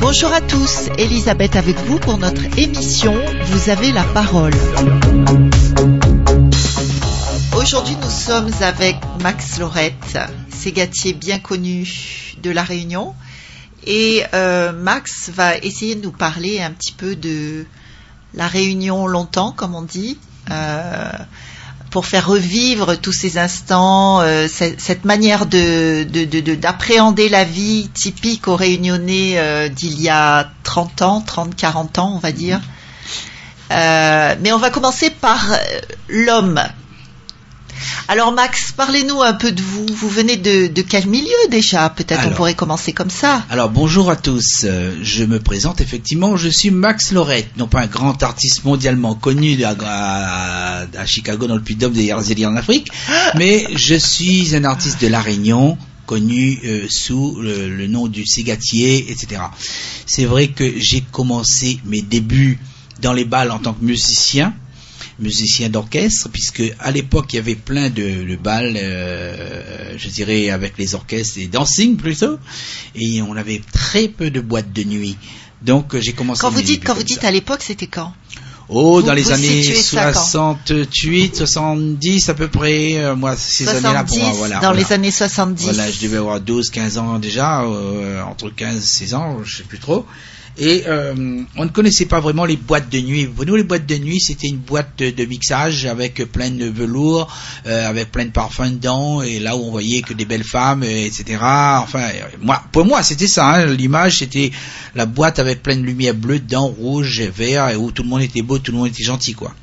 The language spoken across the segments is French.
Bonjour à tous, Elisabeth avec vous pour notre émission Vous avez la parole. Aujourd'hui nous sommes avec Max Lorette, ségatier bien connu de la Réunion. Et euh, Max va essayer de nous parler un petit peu de la Réunion longtemps, comme on dit. Euh, pour faire revivre tous ces instants, euh, cette, cette manière de, de- de- de- d'appréhender la vie typique aux Réunionnais euh, d'il y a 30 ans, 30, 40 ans, on va dire. Euh, mais on va commencer par l'homme. Alors Max, parlez-nous un peu de vous. Vous venez de, de quel milieu déjà? Peut-être on pourrait commencer comme ça. Alors bonjour à tous, Euh, je me présente effectivement, je suis Max Lorette, non pas un grand artiste mondialement connu à, à- à Chicago dans le Puy-de-Dôme des Herzéliens en Afrique, mais je suis un artiste de La Réunion connu euh, sous le, le nom du Ségatier, etc. C'est vrai que j'ai commencé mes débuts dans les balles en tant que musicien, musicien d'orchestre, puisque à l'époque il y avait plein de, de balles, euh, je dirais avec les orchestres et dancing plutôt, et on avait très peu de boîtes de nuit. Donc euh, j'ai commencé. Quand vous dites, quand vous dites ça. à l'époque, c'était quand? Oh, vous- dans les années situez ça quand? 68, 70 à peu près, euh, moi ces années-là pour moi, 70, voilà. dans voilà. les années 70. Voilà, je devais avoir 12, 15 ans déjà, euh, entre 15 et 16 ans, je sais plus trop. Et euh, on ne connaissait pas vraiment les boîtes de nuit. Pour nous, les boîtes de nuit, c'était une boîte de, de mixage avec plein de velours, euh, avec plein de parfums dedans, et là où on voyait que des belles femmes, etc. Enfin, euh, moi, pour moi, c'était ça. hein. L'image, c'était la boîte avec plein de lumière bleue dedans, rouge et vert, et où tout le monde était beau, tout le monde était gentil, quoi.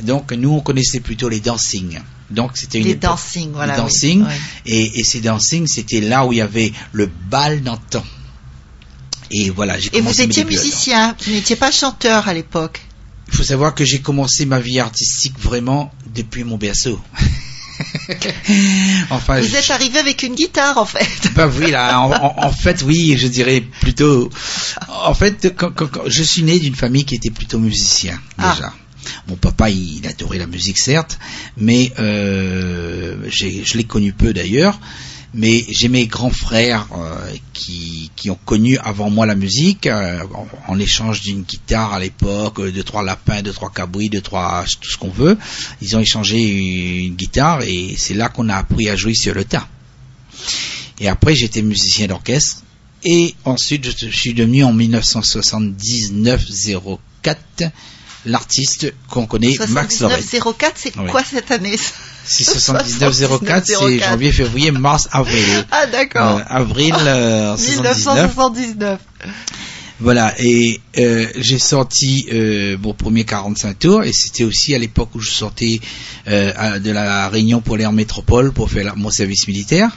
Donc, nous, on connaissait plutôt les dancing. Donc, c'était une les dancing, voilà. les oui, dancing. oui. et, et ces dancing, c'était là où il y avait le bal d'antan. Et voilà, j'ai Et vous étiez musicien, vous n'étiez pas chanteur à l'époque. Il faut savoir que j'ai commencé ma vie artistique vraiment depuis mon berceau. enfin, Vous êtes arrivé avec une guitare en fait. Bah oui, là, en, en- en fait, oui, je dirais plutôt. En fait, quand- quand- quand- je suis né d'une famille qui était plutôt musicien Ah. déjà. Mon papa, il, adorait la musique, certes, mais euh, je l'ai connu peu d'ailleurs. Mais j'ai mes grands frères euh, qui, qui ont connu avant moi la musique, euh, en, en échange d'une guitare à l'époque, euh, deux trois lapins, deux trois cabris, deux trois tout ce qu'on veut. Ils ont échangé une guitare et c'est là qu'on a appris à jouer sur le tas. Et après, j'étais musicien d'orchestre. Et ensuite, je suis devenu en 1979-04 l'artiste qu'on connaît, Max Lorette. 7904, c'est Oui. quoi cette année Si 79-04, c'est 79-04. janvier, février, mars, avril. Ah d'accord. Euh, avril euh, 79. 1979. Voilà, et euh, j'ai sorti euh, mon premier 45 tours, et c'était aussi à l'époque où je sortais euh, à- de la Réunion pour en métropole pour faire la- mon service militaire.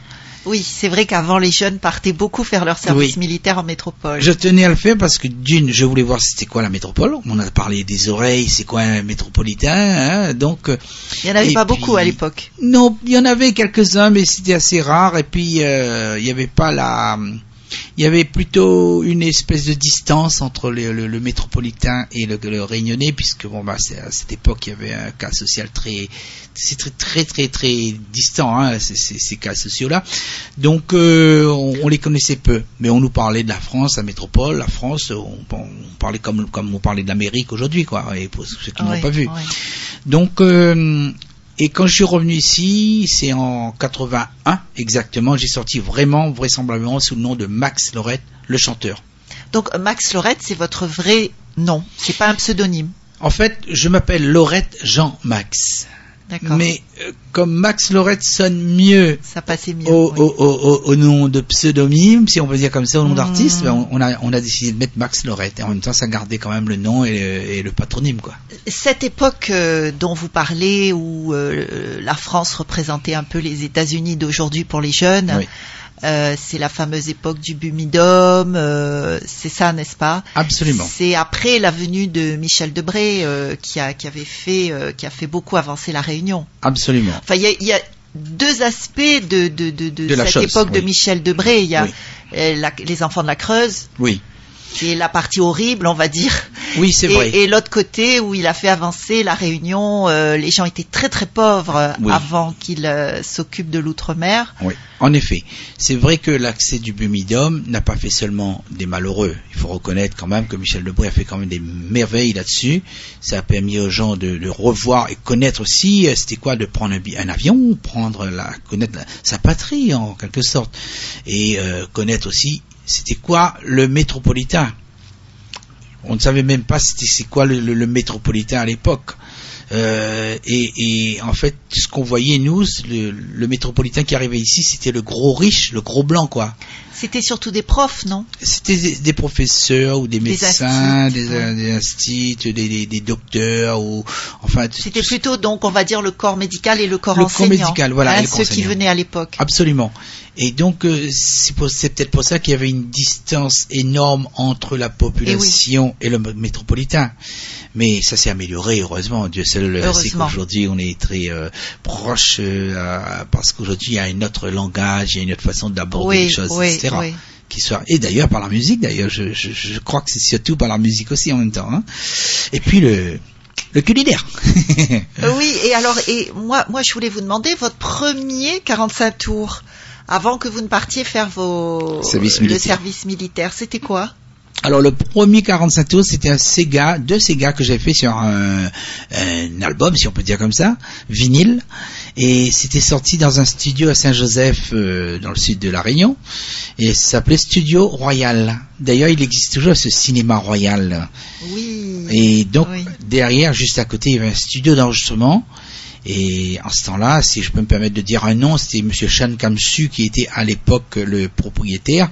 Oui, c'est vrai qu'avant les jeunes partaient beaucoup faire leur service Oui. militaire en métropole. Je tenais à le faire parce que d'une, je voulais voir c'était quoi la métropole. On a parlé des oreilles, c'est quoi un métropolitain. hein, donc Il n'y en avait pas puis- beaucoup à l'époque. non, il y en avait quelques-uns, mais c'était assez rare. Et puis euh, il n'y avait pas la, il y avait plutôt une espèce de distance entre le, le- le métropolitain et le, le réunionnais, puisque bon bah à cette époque il y avait un cas social très, c'est très très très très distant hein, ces, ces- ces cas sociaux là. Donc euh, on, on les connaissait peu, mais on nous parlait de la France, la métropole, la France, on, on parlait comme comme on parlait de l'Amérique aujourd'hui quoi. Et pour ceux qui n'ont Oui, pas vu. Donc, euh, et quand je suis revenu ici, c'est en 81 exactement, j'ai sorti vraiment, vraisemblablement, sous le nom de Max Lorette, le chanteur. Donc Max Lorette, c'est votre vrai nom, c'est pas un pseudonyme. En fait, je m'appelle Lorette Jean-Max. D'accord. Mais euh, comme Max Lorette sonne mieux ça passait mieux. au, oui. au, au, au- nom de pseudonyme, si on veut dire comme ça, au nom Mhm. d'artiste, ben, on, on a, on a décidé de mettre Max Lorette. Et en même temps, ça gardait quand même le nom et le, et le patronyme, quoi. Cette époque euh, dont vous parlez, où euh, la France représentait un peu les États-Unis d'aujourd'hui pour les jeunes, Oui. Euh, c'est la fameuse époque du Bumidum, euh, c'est ça, n'est-ce pas? Absolument. C'est après la venue de Michel Debré euh, qui, a, qui avait fait, euh, qui a fait beaucoup avancer la Réunion. Absolument. Enfin, il y a, y a deux aspects de, de, de, de cette chose, époque de. Michel Debré. Il y a Oui. euh, la- les enfants de la Creuse Oui. Qui est la partie horrible, on va dire. Oui, c'est vrai. et l'autre côté où il a fait avancer la Réunion, euh, les gens étaient très très pauvres euh, Oui. avant qu'il euh, s'occupe de l'outre-mer. Oui, en effet. C'est vrai que l'accès du Bumidum n'a pas fait seulement des malheureux. Il faut reconnaître quand même que Michel Debré a fait quand même des merveilles là-dessus. Ça a permis aux gens de, de revoir et connaître aussi euh, c'était quoi de prendre un, avion, prendre la, connaître la- sa patrie en quelque sorte, et euh, connaître aussi c'était quoi le métropolitain. On ne savait même pas c'était c'est quoi le, le- le métropolitain à l'époque. Euh, et, et en fait, ce qu'on voyait nous, le, le métropolitain qui arrivait ici, c'était le gros riche, le gros blanc, quoi. C'était surtout des profs, non? C'était des, des professeurs ou des médecins, des, des des, des- des docteurs ou enfin C'était plutôt donc, on va dire, le corps médical et le corps Le corps enseignant. médical, voilà, hein, et le ceux corps qui venaient à l'époque. Absolument. Et donc, euh, c'est peut-être pour ça qu'il y avait une distance énorme entre la population et, le métropolitain. Mais ça s'est amélioré, heureusement. Dieu seul sait qu'aujourd'hui, on est très euh, proche, euh, parce qu'aujourd'hui, il y a un autre langage, il y a une autre façon d'aborder Oui, les choses, oui, etc. Qui soit... Et d'ailleurs, par la musique, d'ailleurs, je, je, je crois que c'est surtout par la musique aussi en même temps. hein. Et puis, le, le culinaire. Oui, et alors, et moi, moi, je voulais vous demander votre premier 45 tours avant que vous ne partiez faire vos Service le militaire. service militaire. C'était quoi? Alors le premier 45 tours, c'était un Sega, deux Sega que j'avais fait sur un, un album, si on peut dire comme ça, vinyle, et c'était sorti dans un studio à Saint-Joseph, euh, dans le sud de la Réunion, et ça s'appelait Studio Royal. D'ailleurs, il existe toujours ce cinéma royal. Oui. Et donc Oui. derrière, juste à côté, il y avait un studio d'enregistrement. Et en ce temps-là, si je peux me permettre de dire un nom, c'était Monsieur Chan Kamsu qui était à l'époque le propriétaire.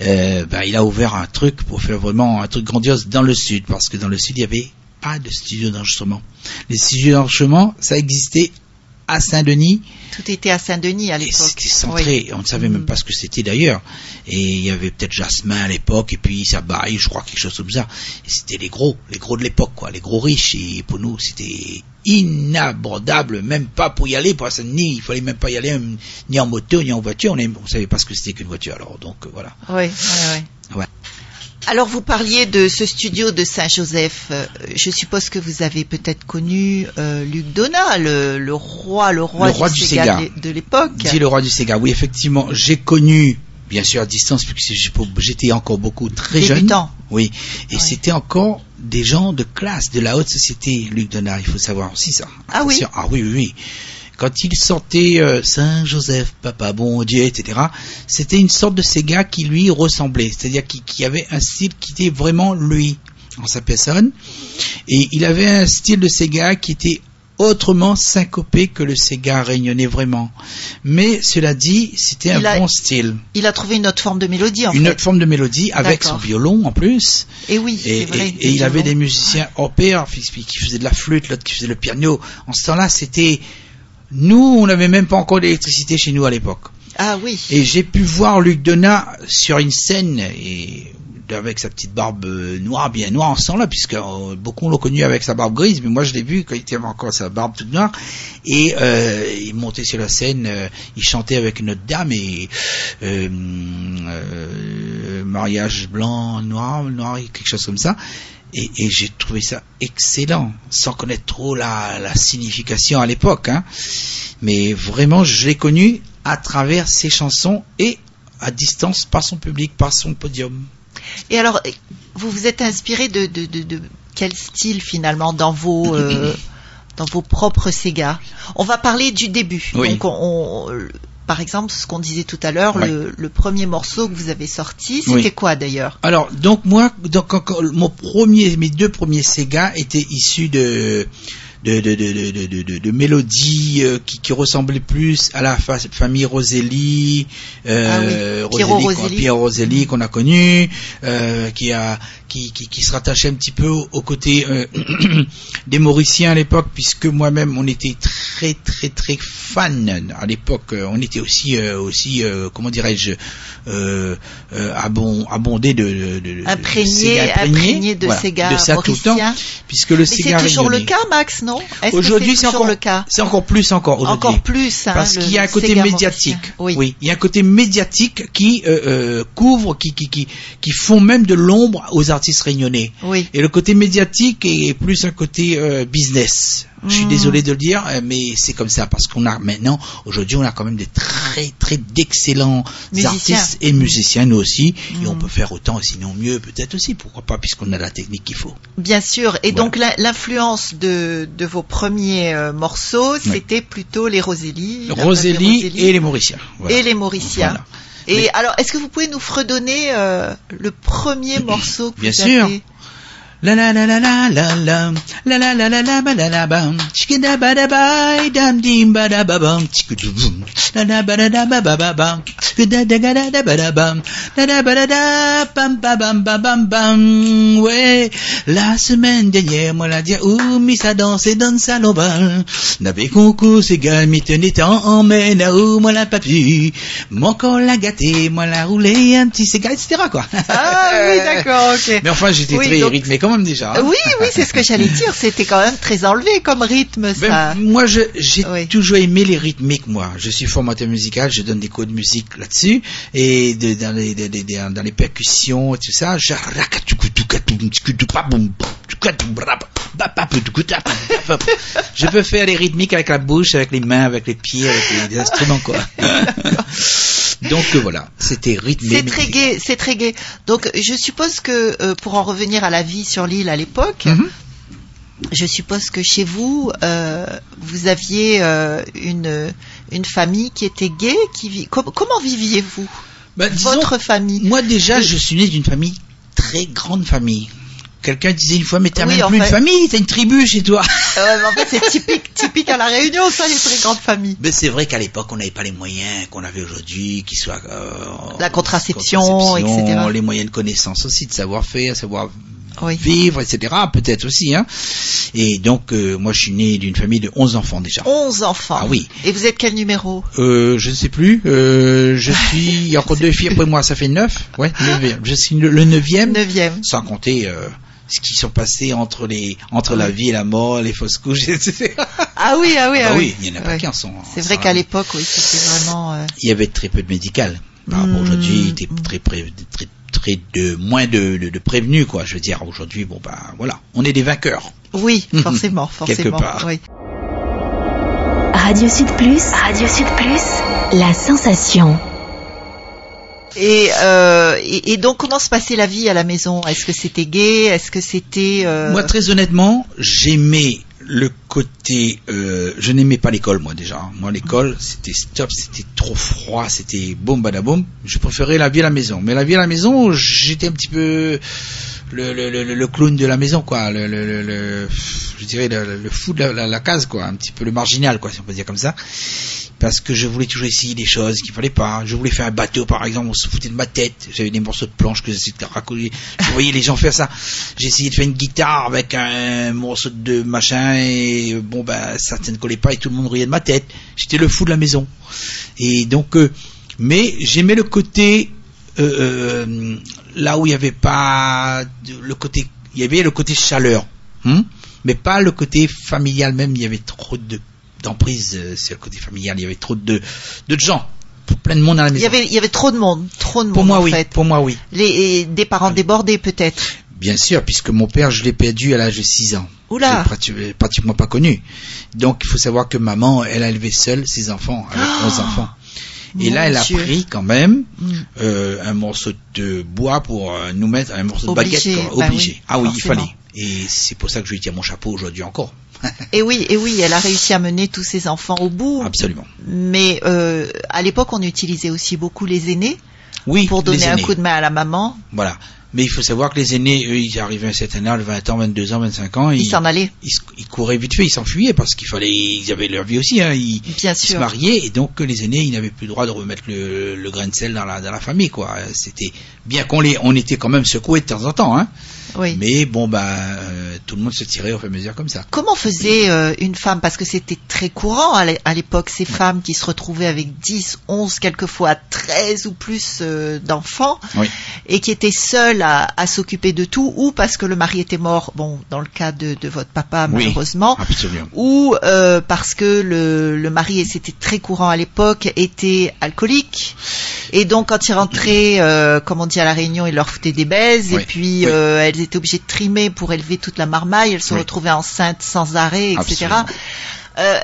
Euh, ben, il a ouvert un truc pour faire vraiment un truc grandiose dans le sud, parce que dans le sud, il y avait pas de studio d'enregistrement. Les studios d'enregistrement, ça existait à Saint-Denis, Tout était à Saint-Denis à l'époque. c'était centré, on ne savait même Mm. pas ce que c'était d'ailleurs. Et il y avait peut-être Jasmin à l'époque, et puis Sabaï, je crois, quelque chose comme ça. C'était les gros, les gros de l'époque, quoi, les gros riches. Et pour nous, c'était inabordable, même pas pour y aller, pour Saint-Denis, il fallait même pas y aller, ni en moto, ni en voiture. On ne savait pas ce que c'était qu'une voiture, alors, donc euh, voilà. Oui, oui, oui. Ouais. Alors vous parliez de ce studio de Saint-Joseph. Euh, Je suppose que vous avez peut-être connu euh, Luc Donat, le, le roi, le roi, Le roi du Sega. de- de l'époque. Dit le roi du Sega. Oui, effectivement, j'ai connu, bien sûr à distance, puisque j'étais encore beaucoup très jeune. Débutant. Oui, et Ouais. c'était encore des gens de classe, de la haute société, Luc Donat, il faut savoir aussi ça. Ah oui. Ah oui, oui, oui. Quand il sortait euh, Saint-Joseph, Papa Bon Dieu, etc., c'était une sorte de Sega qui lui ressemblait, c'est-à-dire qui, qui avait un style qui était vraiment lui, en sa personne, et il avait un style de Sega qui était autrement syncopé que le Sega réunionnais vraiment. Mais cela dit, c'était un a- bon style. Il a trouvé une autre forme de mélodie en Une fait. autre forme de mélodie avec son violon en plus. Et oui, Et, vrai. et- et il avait des musiciens hors pair qui qui faisaient de la flûte, l'autre qui faisait le piano. En ce temps-là, c'était... Nous, on n'avait même pas encore d'électricité chez nous à l'époque. Ah oui. Et j'ai pu voir Luc Donat sur une scène et avec sa petite barbe euh, noire, bien noire en ce temps-là, puisque euh, beaucoup l'ont connu avec sa barbe grise, mais moi je l'ai vu quand il avait encore sa barbe toute noire. Et euh, il montait sur la scène, euh, il chantait avec notre dame et mariage blanc, noir, noir, quelque chose comme ça. Et, et j'ai trouvé ça excellent, sans connaître trop la, la signification à l'époque. Hein. Mais vraiment, je l'ai connu à travers ses chansons et à distance par son public, par son podium. Et alors, vous vous êtes inspiré de, de, de, de quel style finalement dans vos euh, dans vos propres Sega On va parler du début. Oui. Donc, on, on- par exemple, ce qu'on disait tout à l'heure, le, le premier morceau que vous avez sorti, c'était Oui. quoi d'ailleurs? Alors, donc moi, donc, mon premier, mes deux premiers Sega étaient issus de de, de, de, de, de, de- de- de mélodies euh, qui, qui ressemblaient plus à la fa- famille Roselli, euh, Ah oui, Roselli, qu'on- Roselli. Roselli qu'on a connu, euh, qui a qui, qui, qui se rattachait un petit peu au, au côté euh, des Mauriciens à l'époque, puisque moi-même on était très très très fan à l'époque. On était aussi euh, aussi euh, comment dirais-je euh, euh, abon, abondé de, de, Imprégné, imprégné de voilà, ça tout le temps, mauricien. puisque le Mais c'est toujours le cas, Max, non? Non Aujourd'hui, c'est encore le cas? C'est encore plus encore aujourd'hui. Encore plus, hein, Parce qu'il y a un côté médiatique. mauricien. Oui. il y a un côté médiatique qui euh, euh, couvre, qui, qui, qui, qui font même de l'ombre aux artistes réunionnais. Oui. Et le côté médiatique est plus un côté euh, business. Je suis désolé de le dire, euh, mais c'est comme ça parce qu'on a maintenant, aujourd'hui, on a quand même des très très d'excellents artistes et musiciens nous aussi, et on Mm. peut faire autant, sinon mieux peut-être aussi, pourquoi pas, puisqu'on a la technique qu'il faut. Bien sûr. Et donc l'influence de, de vos premiers euh, morceaux, c'était plutôt les Rosélie, Rosélie et les Mauriciens. Voilà. et les Mauriciens. Voilà. Et Mais- alors, est-ce que vous pouvez nous fredonner euh, le premier morceau que Bien vous sûr. La la la la la la la. La la la la la ba la la bam chikida ba da ba dam dim ba da ba bam chikudum la la ba da da ba ba ba bam da da ga da da ba da bam da da ba da da bam ba bam ba bam bam. Ouais la semaine dernière moi la dia ou mis sa danse et donne sa lobal n'avait concours c'est gars mi tenait en emmène à où moi la papi mon corps l'a gâté moi la roulé un petit cigare etc quoi. Ah oui, d'accord, ok. mais enfin j'étais très rythmé même déjà hein. Oui, oui, c'est ce que j'allais dire. C'était quand même très enlevé comme rythme, Ben, ça. moi, je- j'ai Oui. toujours aimé les rythmiques, moi. Je suis formateur musical, je donne des cours de musique là-dessus, et de- dans, les, de- de- dans les percussions et tout ça, je... Je peux faire les rythmiques avec la bouche, avec les mains, avec les pieds, avec les, instruments, quoi. Donc euh, voilà, c'était rythmé. C'est très gai, c'est très gai. Donc, je suppose que euh, pour en revenir à la vie sur l'île à l'époque, Mhm. je suppose que chez vous, euh, vous aviez euh, une une famille qui était gay, qui vit. com- comment viviez-vous? Ben, Votre famille. Moi déjà, je suis né d'une famille très grande famille. Quelqu'un disait une fois, mais t'as Oui, même plus fait. une famille, t'as une tribu chez toi. Euh, mais en fait, c'est typique, typique à la Réunion, ça, les très grandes familles. Mais c'est vrai qu'à l'époque, on n'avait pas les moyens qu'on avait aujourd'hui, qui soient euh, La contraception, contraception, etc. les moyens de connaissance aussi, de savoir-faire, savoir Oui. vivre, etc. Peut-être aussi. Hein. Et donc, euh, moi, je suis né d'une famille de 11 enfants déjà. 11 enfants. Ah oui. Et vous êtes quel numéro? Euh, je ne sais plus. Euh, je suis il y a encore deux filles après moi, ça fait neuf. Ouais, neuvième. Je suis le, le neuvième, Neuvième. sans compter euh, ce qui sont passés entre les entre la vie et la mort, les fausses couches, etc. Ah oui, ah oui, Ah ah, bah oui. oui, il y en a pas qu'un sont. C'est vrai qu'à l'époque, oui, c'était vraiment. euh, il y avait très peu de médical. Par rapport à Mm. aujourd'hui, était très, très, très de moins de, de, de prévenus, quoi. Je veux dire, aujourd'hui, bon ben voilà, on est des vainqueurs. Oui, forcément, Quelque forcément. part. Oui. Radio Sud Plus, Radio Sud Plus, la sensation. Et, euh, et, et donc, comment se passait la vie à la maison? Est-ce que c'était gay Est-ce que c'était euh, Moi, très honnêtement, j'aimais le côté. Euh, je n'aimais pas l'école, moi déjà. Moi, l'école, c'était stop, c'était trop froid, c'était boum badaboum. Je préférais la vie à la maison. Mais la vie à la maison, j'étais un petit peu le, le, le, le clown de la maison, quoi. Le, je dirais le, le fou de la, la, la case, quoi. Un petit peu le marginal, quoi, si on peut dire comme ça. Parce que je voulais toujours essayer des choses qu'il fallait pas. Je voulais faire un bateau, par exemple, on se foutait de ma tête. J'avais des morceaux de planche que j'essayais de racoler. Je voyais les gens faire ça. J'ai essayé de faire une guitare avec un morceau de machin et bon ben ça ne collait pas et tout le monde riait de ma tête. J'étais le fou de la maison. Et donc, euh, mais j'aimais le côté euh, euh, là où il n'y avait pas de- le côté, il y avait le côté chaleur, hein, mais pas le côté familial même. Il y avait trop de d'emprise euh, sur le côté familial. Il y avait trop de de gens, plein de monde à la Il maison. y avait, il y avait trop de monde, trop de Pour monde moi en oui, fait. pour moi oui. Les, des parents débordés peut-être. Bien sûr, puisque mon père, je l'ai perdu à l'âge de 6 ans. Oula. Je l'ai pratiquement pas connu. Donc, il faut savoir que maman, elle a élevé seule ses enfants, avec 11 enfants. Et Mon là, elle a Dieu. pris quand même Mm. euh, un morceau de bois pour euh, nous mettre un morceau de baguette. quoi. bah obligé. oui, ah oui, il fallait. Et c'est pour ça que je lui tire mon chapeau aujourd'hui encore. Et oui, et oui, elle a réussi à mener tous ses enfants au bout. Absolument. Mais euh, à l'époque, on utilisait aussi beaucoup les aînés Oui, pour donner un coup de main à la maman. Voilà. Mais il faut savoir que les aînés, eux, ils arrivaient à un certain âge, 20 ans, 22 ans, 25 ans. Ils s'en allaient, ils, couraient vite fait, ils s'enfuyaient parce qu'il fallait, ils avaient leur vie aussi. Hein, ils, bien ils se sûr. mariaient et donc les aînés, ils n'avaient plus le droit de remettre le, le grain de sel dans la, dans la famille, quoi. C'était bien qu'on les, on était quand même secoués de temps en temps, hein. Oui. Mais bon, bah, euh, tout le monde se tirait au fur et à mesure comme ça. Comment faisait euh, une femme? Parce que c'était très courant à l'é- à l'époque, ces femmes qui se retrouvaient avec 10, 11, quelquefois 13 ou plus euh, d'enfants, Oui. et qui étaient seules à, à s'occuper de tout, ou parce que le mari était mort, bon, dans le cas de, de votre papa, Oui. malheureusement, Absolument. ou euh, parce que le, le mari, et c'était très courant à l'époque, était alcoolique. Et donc quand il rentrait, euh, comme on dit à la Réunion, il leur foutait des baises. Oui. Et puis Oui. Étaient obligées de trimer pour élever toute la marmaille. Elles se Oui. retrouvaient enceintes sans arrêt, etc. Euh,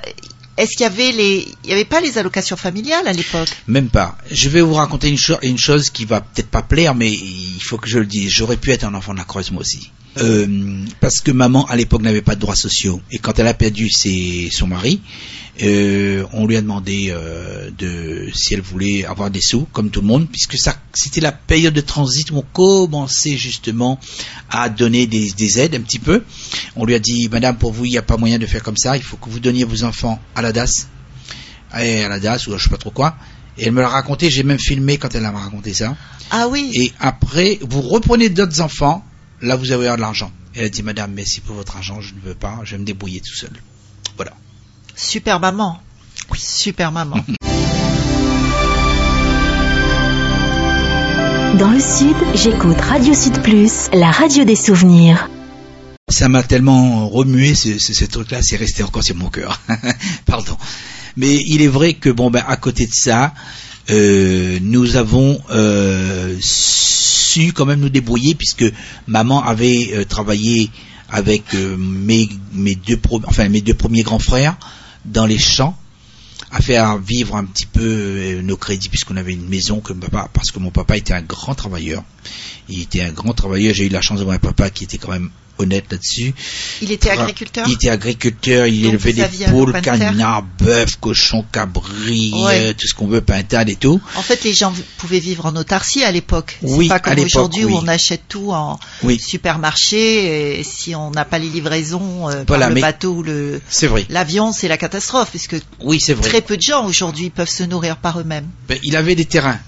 Est-ce qu'il y avait les, il y avait pas les allocations familiales à l'époque? Même pas. Je vais vous raconter une, cho- une chose qui va peut-être pas plaire, mais il faut que je le dise. J'aurais pu être un enfant de la Creuse moi aussi. Euh, parce que maman à l'époque n'avait pas de droits sociaux et quand elle a perdu ses, son mari, euh, on lui a demandé euh, de si elle voulait avoir des sous comme tout le monde, puisque ça c'était la période de transit où on commençait justement à donner des, des aides un petit peu. On lui a dit Madame pour vous il n'y a pas moyen de faire comme ça, il faut que vous donniez vos enfants à la DAS, à la DAS ou je sais pas trop quoi. Et elle me l'a raconté, j'ai même filmé quand elle m'a raconté ça. Ah oui. Et après, vous reprenez d'autres enfants, là vous avez de l'argent. Elle a dit, madame, merci pour votre argent, je ne veux pas, je vais me débrouiller tout seul. Super maman. Super maman. Dans le Sud, j'écoute Radio Sud Plus, la radio des souvenirs. Ça m'a tellement remué, ce, ce, ce truc-là, c'est resté encore sur mon cœur. Pardon. Mais il est vrai que, bon, ben, à côté de ça, euh, nous avons euh, su quand même nous débrouiller, puisque maman avait euh, travaillé avec euh, mes, mes, deux pro- enfin, mes deux premiers grands frères dans les champs à faire vivre un petit peu euh, nos crédits puisqu'on avait une maison que papa parce que mon papa était un grand travailleur. Il était un grand travailleur. J'ai eu la chance d'avoir un papa qui était quand même honnête là-dessus Il était agriculteur il était agriculteur il Donc élevait des poules canards bœufs cochons cabris Ouais. euh, tout ce qu'on veut pintade et tout En fait, les gens pouvaient vivre en autarcie à l'époque. Oui, C'est pas comme aujourd'hui oui. où on achète tout en oui supermarché et si on n'a pas les livraisons euh, Voilà, par le bateau ou le c'est vrai l'avion, c'est la catastrophe puisque oui c'est vrai très peu de gens aujourd'hui peuvent se nourrir par eux-mêmes. Ben, il avait des terrains.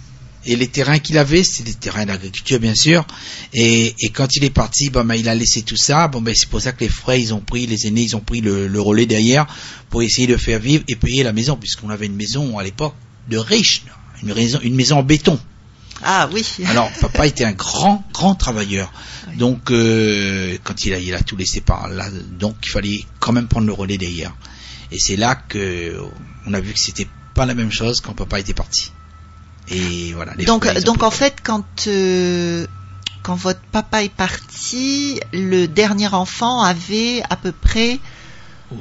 Et les terrains qu'il avait, c'était des terrains d'agriculture, bien sûr. Et, et quand il est parti, bon, ben, il a laissé tout ça. Bon, ben, c'est pour ça que les frères, ils ont pris, les aînés, ils ont pris le, le relais derrière pour essayer de faire vivre et payer la maison, puisqu'on avait une maison à l'époque de riches, une maison, une maison en béton. Ah oui. Alors, papa était un grand, grand travailleur. Oui. Donc, euh, quand il a, il a tout laissé par là, donc il fallait quand même prendre le relais derrière. Et c'est là que on a vu que c'était pas la même chose quand papa était parti. Et voilà. les donc donc en fait quand euh, quand votre papa est parti, le dernier enfant avait à peu près.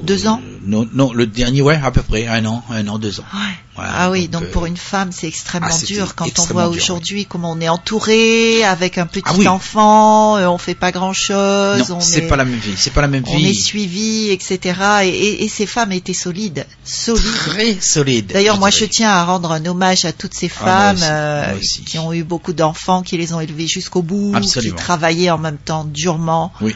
Deux ans Euh, Non, non, le dernier, ouais, à peu près un an, un an, deux ans. Ouais. Voilà, ah oui, donc euh, pour une femme, c'est extrêmement ah, dur quand on voit aujourd'hui comment on est entouré avec un petit Ah oui. enfant, euh, on fait pas grand-chose, Non, on c'est est pas la même vie. C'est pas la même on vie. est suivi, etc. Et, et- et ces femmes étaient solides, solides. Très solide. D'ailleurs, moi, je tiens à rendre un hommage à toutes ces Ah, moi femmes aussi, euh, moi aussi. qui ont eu beaucoup d'enfants, qui les ont élevés jusqu'au bout, Absolument. qui travaillaient en même temps durement. Oui.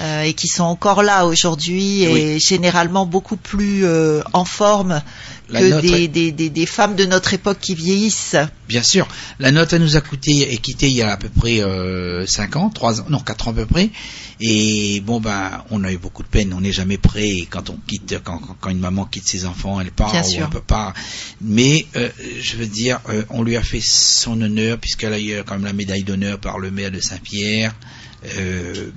Euh, et qui sont encore là aujourd'hui et Oui. généralement beaucoup plus euh, en forme La que des, des, des, des femmes de notre époque qui vieillissent. Bien sûr, la note elle nous a coûté et quitté il y a à peu près euh, 5 ans, 3 ans, non 4 ans à peu près. Et bon ben, on a eu beaucoup de peine. On n'est jamais prêt Et quand on quitte, quand, quand- une maman quitte ses enfants, elle part Bien ou sûr. on peut pas. Mais euh, je veux dire, euh, on lui a fait son honneur puisqu'elle a eu quand même la médaille d'honneur par le maire de Saint-Pierre. Euh,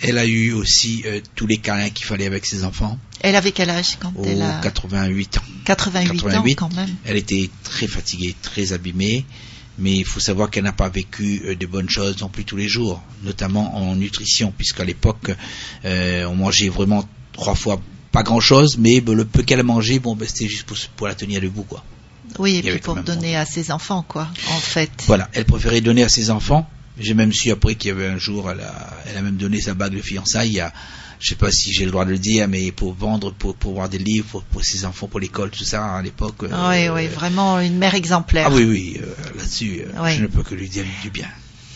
elle a eu aussi euh, tous les câlins qu'il fallait avec ses enfants. Elle avait quel âge quand elle a 88 ans. 88, 88. ans quand même. Elle était très fatiguée, très abîmée, mais il faut savoir qu'elle n'a pas vécu euh, de bonnes choses non plus tous les jours, notamment en nutrition, puisqu'à l'époque, euh, on mangeait vraiment trois fois pas grand chose, mais ben, le peu qu'elle mangeait, bon, ben, c'était juste pour, pour la tenir debout, quoi. Oui, et puis pour donner à ses enfants, quoi, en fait. Voilà, elle préférait donner à ses enfants. J'ai même su après qu'il y avait un jour, elle a, elle a même donné sa bague de fiançailles à, je sais pas si j'ai le droit de le dire, mais pour vendre, pour, pour voir des livres, pour, pour ses enfants, pour l'école, tout ça, à l'époque. oui, euh, oui, vraiment une mère exemplaire. Ah oui, oui, euh, là-dessus, euh, Oui. je ne peux que lui dire du bien.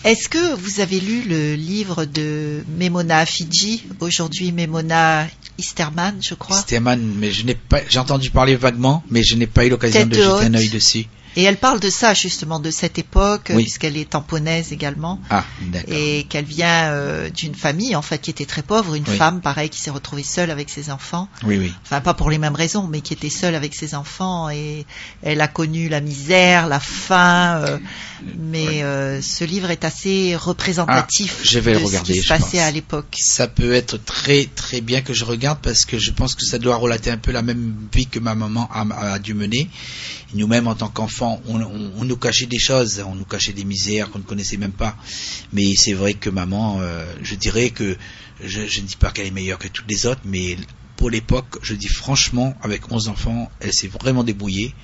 Est-ce que vous avez lu le livre de Memona Fidji, aujourd'hui Memona Isterman, je crois? Sterman, mais je n'ai pas, j'ai entendu parler vaguement, mais je n'ai pas eu l'occasion Tête de jeter un œil dessus. Et elle parle de ça justement, de cette époque, Oui. puisqu'elle est tamponnaise également, Ah, d'accord. et qu'elle vient euh, d'une famille en fait qui était très pauvre, une Oui. femme pareil qui s'est retrouvée seule avec ses enfants. Oui, oui. Enfin, pas pour les mêmes raisons, mais qui était seule avec ses enfants et elle a connu la misère, la faim. euh, mais euh, ce livre est assez représentatif Ah, je vais de le regarder, ce qui se passait à l'époque. Ça peut être très très bien que je regarde parce que je pense que ça doit relater un peu la même vie que ma maman a, a dû mener. Nous-mêmes en tant qu'enfants, on, nous cachait des choses, on nous cachait des misères qu'on ne connaissait même pas. Mais c'est vrai que maman, euh, je dirais que je, je ne dis pas qu'elle est meilleure que toutes les autres, mais pour l'époque, je dis franchement, avec 11 enfants, elle s'est vraiment débrouillée.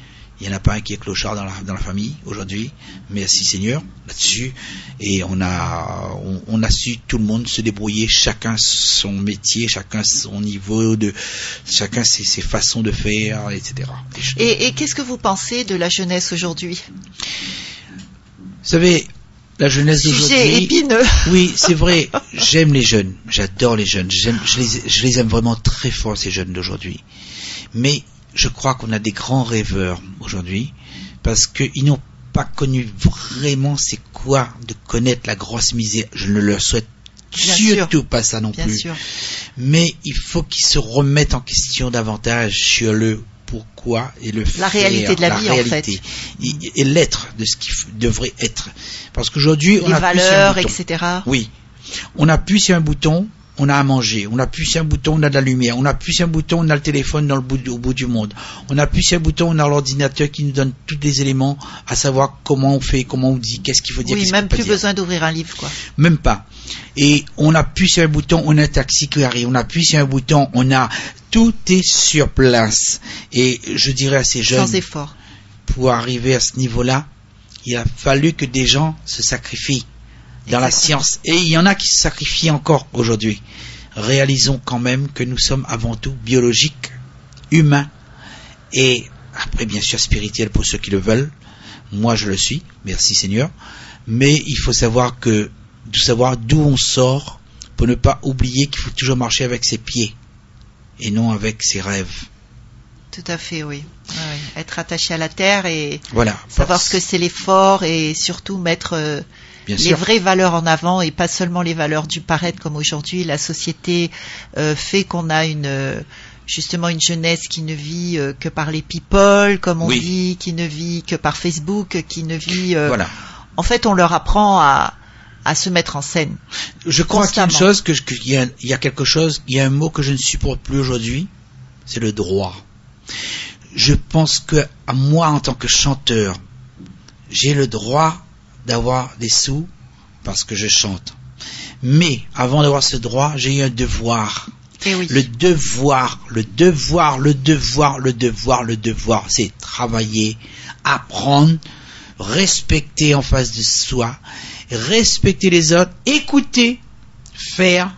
Il n'y en a pas un qui est clochard dans la, dans la famille aujourd'hui. Merci Seigneur là-dessus. Et on a, on, on a su tout le monde se débrouiller, chacun son métier, chacun son niveau de, chacun ses, ses façons de faire, etc. Et qu'est-ce que vous pensez de la jeunesse aujourd'hui? Vous savez, la jeunesse Sujet d'aujourd'hui. épineux. Oui, c'est vrai. J'aime les jeunes. J'adore les jeunes. J'aime, je les, je les aime vraiment très fort ces jeunes d'aujourd'hui. Mais je crois qu'on a des grands rêveurs aujourd'hui parce qu'ils n'ont pas connu vraiment c'est quoi de connaître la grosse misère. Je ne leur souhaite Bien sûr. surtout pas ça non Bien plus. sûr. Mais il faut qu'ils se remettent en question davantage sur le pourquoi et le La faire, réalité de la vie, en réalité. Et, et l'être de ce qui devrait être. Parce qu'aujourd'hui, on Les appuie sur un valeurs, bouton. etc. Oui. On appuie sur un bouton, on a à manger. On appuie sur un bouton, on a de la lumière. On appuie sur un bouton, on a le téléphone dans le bout, du- au bout du monde. On appuie sur un bouton, on a l'ordinateur qui nous donne tous les éléments à savoir comment on fait, comment on dit, qu'est-ce qu'il faut dire, Oui, qu'est-ce même plus besoin d'ouvrir un livre, quoi. Même pas. Et on appuie sur un bouton, on a un taxi qui arrive. On appuie sur un bouton, on a tout est sur place. Et je dirais à ces jeunes, Sans effort. pour arriver à ce niveau-là, il a fallu que des gens se sacrifient dans la science. Et il y en a qui se sacrifient encore aujourd'hui. Réalisons quand même que nous sommes avant tout biologiques, humains, et après bien sûr spirituels pour ceux qui le veulent. Moi je le suis, merci Seigneur. Mais il faut savoir que, savoir d'où on sort, pour ne pas oublier qu'il faut toujours marcher avec ses pieds, et non avec ses rêves. Tout à fait, oui. Être attaché à la terre et Voilà. savoir Parce- ce que c'est l'effort et surtout mettre euh, bien les sûr. vraies valeurs en avant et pas seulement les valeurs du paraître comme aujourd'hui. La société euh, fait qu'on a une euh, justement une jeunesse qui ne vit euh, que par les people, comme on Oui. dit, qui ne vit que par Facebook, qui ne vit. euh, Voilà. En fait, on leur apprend à à se mettre en scène. Je crois qu'il y a une chose que, je- que- il y y a quelque chose, il y a un mot que je ne supporte plus aujourd'hui, c'est le droit. Je pense que à moi en tant que chanteur, j'ai le droit d'avoir des sous parce que je chante. Mais avant d'avoir ce droit, j'ai eu un devoir. Et oui. Le devoir, le devoir, le devoir, le devoir, le devoir, c'est travailler, apprendre, respecter en face de soi, respecter les autres, écouter, faire,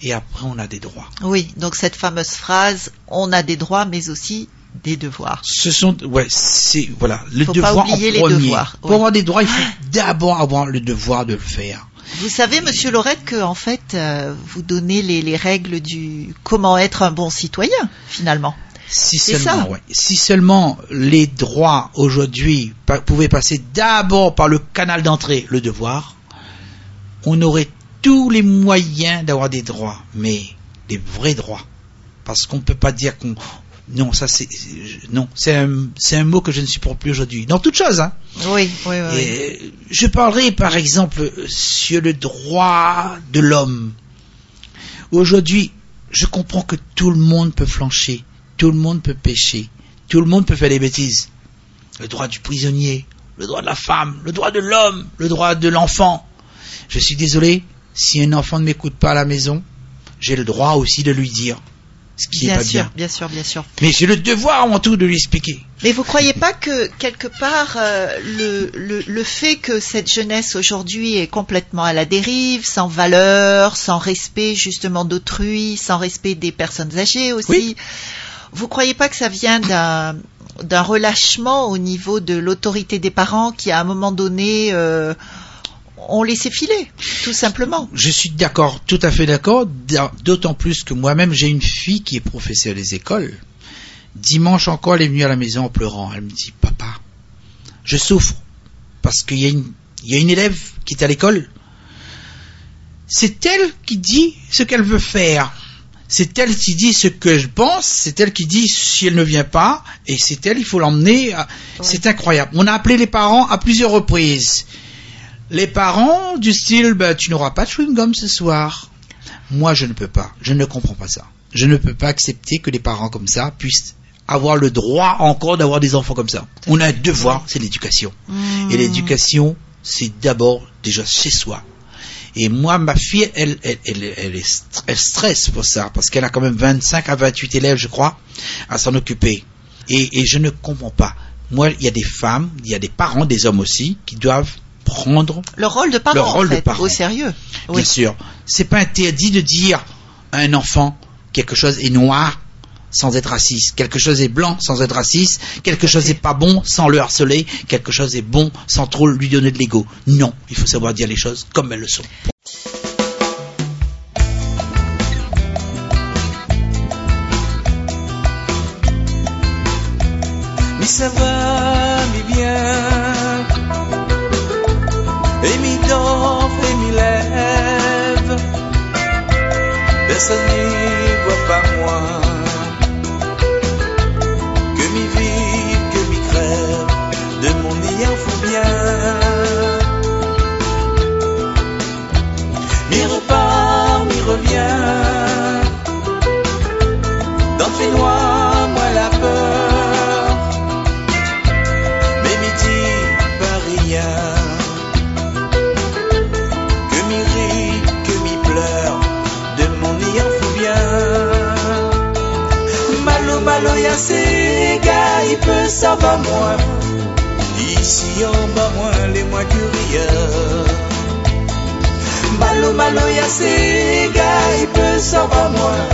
et après on a des droits. Oui. Donc cette fameuse phrase, on a des droits, mais aussi des devoirs. Ce sont, ouais, c'est, voilà, le Faut pas devoir oublier en les premier. devoirs, Pour avoir des droits, il faut d'abord avoir le devoir de le faire. Vous savez, Monsieur Lorette, que en fait, euh, vous donnez les, les règles du comment être un bon citoyen, finalement. Si C'est seulement, ça. ouais. si seulement les droits aujourd'hui pa- pouvaient passer d'abord par le canal d'entrée, le devoir, on aurait tous les moyens d'avoir des droits, mais des vrais droits. Parce qu'on ne peut pas dire qu'on... Non, ça c'est... Non, c'est un, c'est un mot que je ne supporte plus aujourd'hui. Dans toute chose, hein. Oui, oui, oui. oui. Et je parlerai par exemple sur le droit de l'homme. Aujourd'hui, je comprends que tout le monde peut flancher, tout le monde peut pécher, tout le monde peut faire des bêtises. Le droit du prisonnier, le droit de la femme, le droit de l'homme, le droit de l'enfant. Je suis désolé, si un enfant ne m'écoute pas à la maison, j'ai le droit aussi de lui dire ce qui n'est bien pas sûr, bien. bien sûr, bien sûr. Mais j'ai le devoir avant tout de lui expliquer. Mais vous croyez pas que quelque part euh, le, le, le fait que cette jeunesse aujourd'hui est complètement à la dérive, sans valeur, sans respect justement d'autrui, sans respect des personnes âgées aussi, Oui. vous croyez pas que ça vient d'un d'un relâchement au niveau de l'autorité des parents qui à un moment donné euh, ont laissé filer, tout simplement. Je suis d'accord, tout à fait d'accord, d'autant plus que moi-même j'ai une fille qui est professeure des écoles. Dimanche encore, elle est venue à la maison en pleurant. Elle me dit, papa, je souffre parce qu'il y, a une- il y a une élève qui est à l'école. C'est elle qui dit ce qu'elle veut faire. C'est elle qui dit ce que je pense. C'est elle qui dit si elle ne vient pas. Et c'est elle, il faut l'emmener. à- C'est incroyable. On a appelé les parents à plusieurs reprises. Les parents du style, bah, tu n'auras pas de chewing-gum ce soir. Moi, je ne peux pas. Je ne comprends pas ça. Je ne peux pas accepter que les parents comme ça puissent avoir le droit encore d'avoir des enfants comme ça. On a un devoir, c'est l'éducation. Et l'éducation, c'est d'abord déjà chez soi. Et moi, ma fille, elle, elle, elle, elle, est st- elle stresse pour ça, parce qu'elle a quand même 25 à 28 élèves, je crois, à s'en occuper. Et, et je ne comprends pas. Moi, il y a des femmes, il y a des parents, des hommes aussi, qui doivent prendre Le rôle de parent, Le rôle en de parent. au sérieux. Bien Oui. sûr. C'est pas interdit de dire à un enfant quelque chose est noir sans être raciste, quelque chose est blanc sans être raciste, quelque chose est pas bon sans le harceler, quelque chose est bon sans trop lui donner de l'ego. Non, il faut savoir dire les choses comme elles le sont. Mi ça va, mi bien. Personne n'y gars, il peut s'en va moins. Ici en bas, moins les moins curieux. Malo, malo, y'a il peut s'en va moins.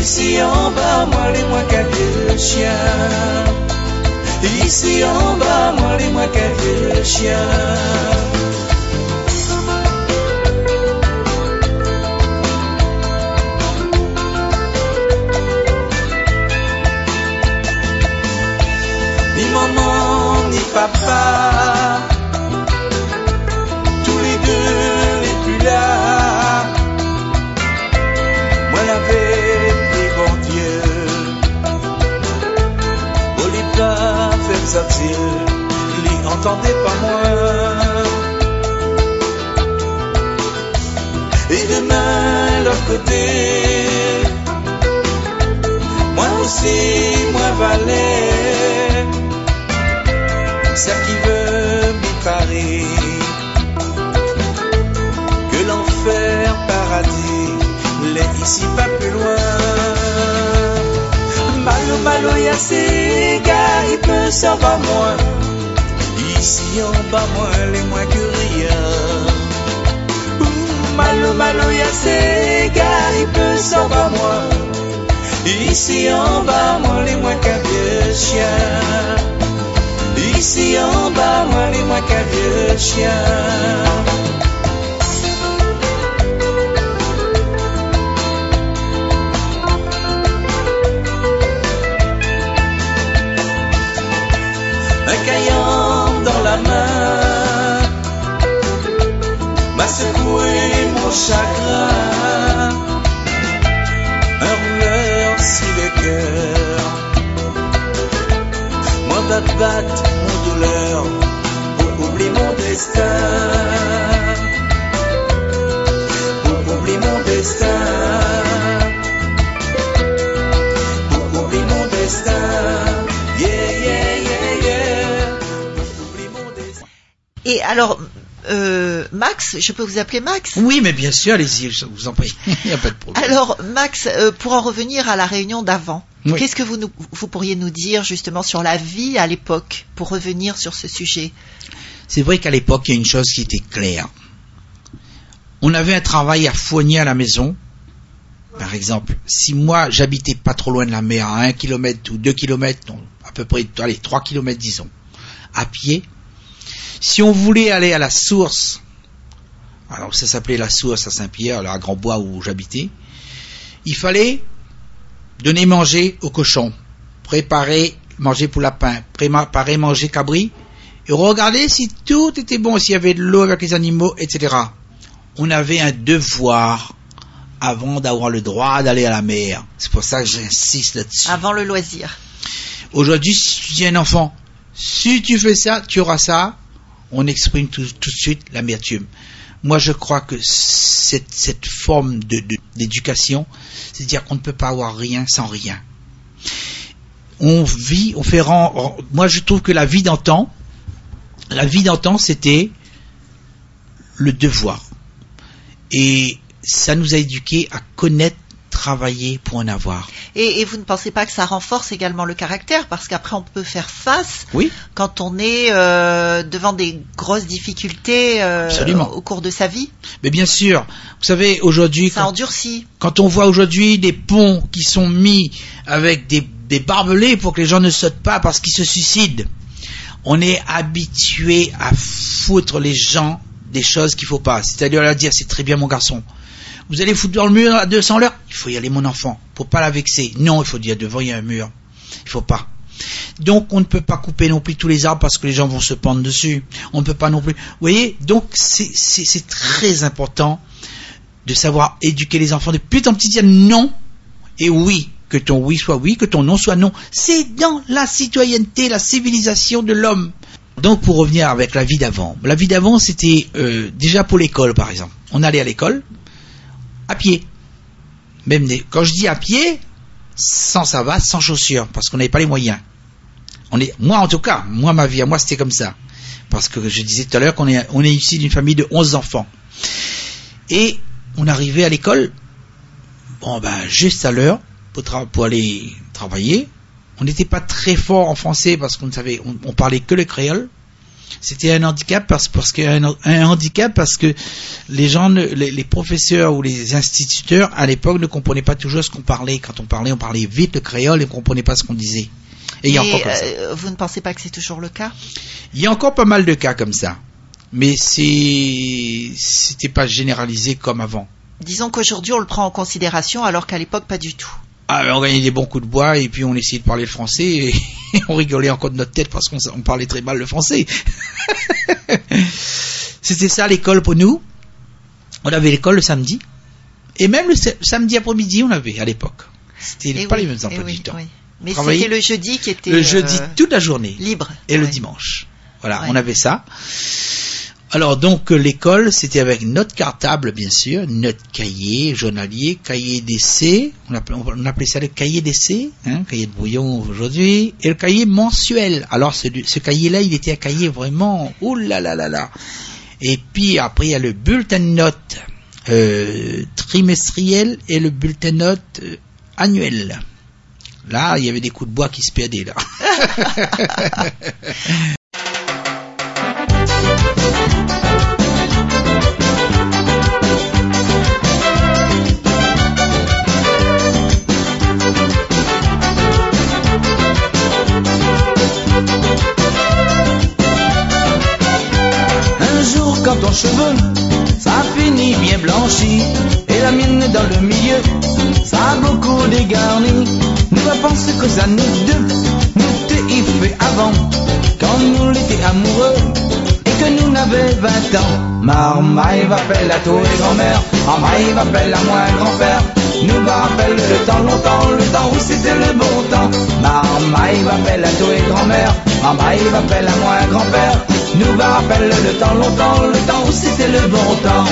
Ici en bas, moi les moins qu'un chien. Ici en bas, moi les moins qu'un chien. Papa, tous les deux les plus là. Moi l'avais pris bon Dieu Pour les pas faire sortir. Il entendait pas moi. Et demain l'autre côté Moi aussi, moi valet Ça qui veut m'y parer que l'enfer paradis l'est ici pas plus loin. Malo, malo, y'a ces gars, il peut s'en va moins. Ici en bas, moins les moins que rien. Ouh, Malo, malo, y'a ces gars, il peut s'en va moins. Ici en bas, moins les moins qu'un vieux chien. Ici en bas, moins les moins qu'un vieux chien. un caillant dans la main m'a secoué mon chagrin. Un rouleur si le cœur, moi bat bat pour oublier mon destin. Pour oublier mon destin. Pour oublier mon destin. Yeah, yeah, yeah, yeah. Pour oublier mon destin. Et alors, euh, Max, je peux vous appeler Max? Oui, mais bien sûr, allez-y, je vous en prie. Il n'y a pas de problème. Alors, Max, euh, pour en revenir à la réunion d'avant, Oui. qu'est-ce que vous, nous- vous pourriez nous dire justement sur la vie à l'époque, pour revenir sur ce sujet? C'est vrai qu'à l'époque, il y a une chose qui était claire. On avait un travail à foigner à la maison. Par exemple, si moi j'habitais pas trop loin de la mer, à un kilomètre ou deux kilomètres, non, à peu près, allez, trois kilomètres disons, à pied, si on voulait aller à la source, alors ça s'appelait la source à Saint-Pierre, à Grand-Bois où j'habitais, il fallait donner manger aux cochons, préparer manger pour lapin, préparer manger cabri, et regarder si tout était bon, s'il y avait de l'eau avec les animaux, etc. On avait un devoir avant d'avoir le droit d'aller à la mer. C'est pour ça que j'insiste là-dessus. Avant le loisir. Aujourd'hui, si tu dis à un enfant, si tu fais ça, tu auras ça, on exprime tout, tout de suite l'amertume. Moi, je crois que cette, cette forme de- de- d'éducation, c'est-à-dire qu'on ne peut pas avoir rien sans rien. On vit, on fait rend, moi je trouve que la vie d'antan, la vie d'antan c'était le devoir. Et ça nous a éduqués à connaître, travailler pour en avoir. Et, et vous ne pensez pas que ça renforce également le caractère parce qu'après on peut faire face Oui, quand on est euh, devant des grosses difficultés euh, au cours de sa vie. mais bien sûr, vous savez, aujourd'hui, Ça quand, endurcit. quand on voit aujourd'hui des ponts qui sont mis avec des, des barbelés pour que les gens ne sautent pas parce qu'ils se suicident, on est habitué à foutre les gens des choses qu'il faut pas. C'est-à-dire leur dire, c'est très bien mon garçon. Vous allez foutre dans le mur à 200 l'heure? Il faut y aller mon enfant, pour pas la vexer. Non, il faut dire devant il y a un mur. Il faut pas. Donc on ne peut pas couper non plus tous les arbres parce que les gens vont se pendre dessus. On ne peut pas non plus. Vous voyez? Donc c'est- très important de savoir éduquer les enfants depuis tant petit dire non et oui, que ton oui soit oui, que ton non soit non. C'est dans la citoyenneté, la civilisation de l'homme. Donc pour revenir avec la vie d'avant, la vie d'avant c'était euh, déjà pour l'école par exemple. On allait à l'école à pied. Même des- quand je dis à pied, sans ça va, sans chaussures, parce qu'on n'avait pas les moyens. On est, moi en tout cas, moi ma vie à moi c'était comme ça, parce que je disais tout à l'heure qu'on est, on est ici d'une famille de 11 enfants. Et on arrivait à l'école, bon ben juste à l'heure pour, pour aller travailler. On n'était pas très fort en français parce qu'on ne savait, on parlait que le créole. C'était un handicap parce, parce que un, un handicap parce que les gens, ne- les, les professeurs ou les instituteurs à l'époque ne comprenaient pas toujours ce qu'on parlait. Quand on parlait, on parlait vite le créole et on ne comprenait pas ce qu'on disait. Et il y a Et, encore euh, vous ne pensez pas que c'est toujours le cas? Il y a encore pas mal de cas comme ça, mais c'est c'était pas généralisé comme avant. Disons qu'aujourd'hui on le prend en considération alors qu'à l'époque pas du tout. Ah, on gagnait des bons coups de bois et puis on essayait de parler le français et on rigolait encore de notre tête parce qu'on parlait très mal le français. C'était ça l'école pour nous. On avait l'école le samedi et même le sa- samedi après-midi on avait à l'époque. C'était Eh pas oui, les mêmes eh emplois oui, du temps. oui. Mais c'était le jeudi qui était Le jeudi euh, toute la journée libre. et le dimanche. Voilà, Ouais. on avait ça. Alors donc euh, l'école, c'était avec notre cartable bien sûr, notre cahier journalier, cahier d'essai, on appelait, ça le cahier d'essai, hein, cahier de brouillon aujourd'hui, et le cahier mensuel. Alors ce, cahier-là, il était un cahier vraiment, ouh là là là là. Et puis après il y a le bulletin de notes euh, trimestriel et le bulletin de notes euh, annuel. Là, il y avait des coups de bois qui se perdaient là. jour quand ton cheveu, ça finit bien blanchi, et la mienne dans le milieu, ça a beaucoup dégarni. Nous va penser que ça nous deux, nous t'es y fait avant, quand nous l'étions amoureux, et que nous n'avions 20 ans. Marmaille va appeler à toi et grand-mère, Marmaille va appeler à moi grand-père. Nous va rappeler le temps longtemps, le temps où c'était le bon temps. Marmaille va appeler à toi et grand-mère, Marmaille va appeler à moi grand-père. Nous va rappeler le temps longtemps, le temps où c'était le bon temps.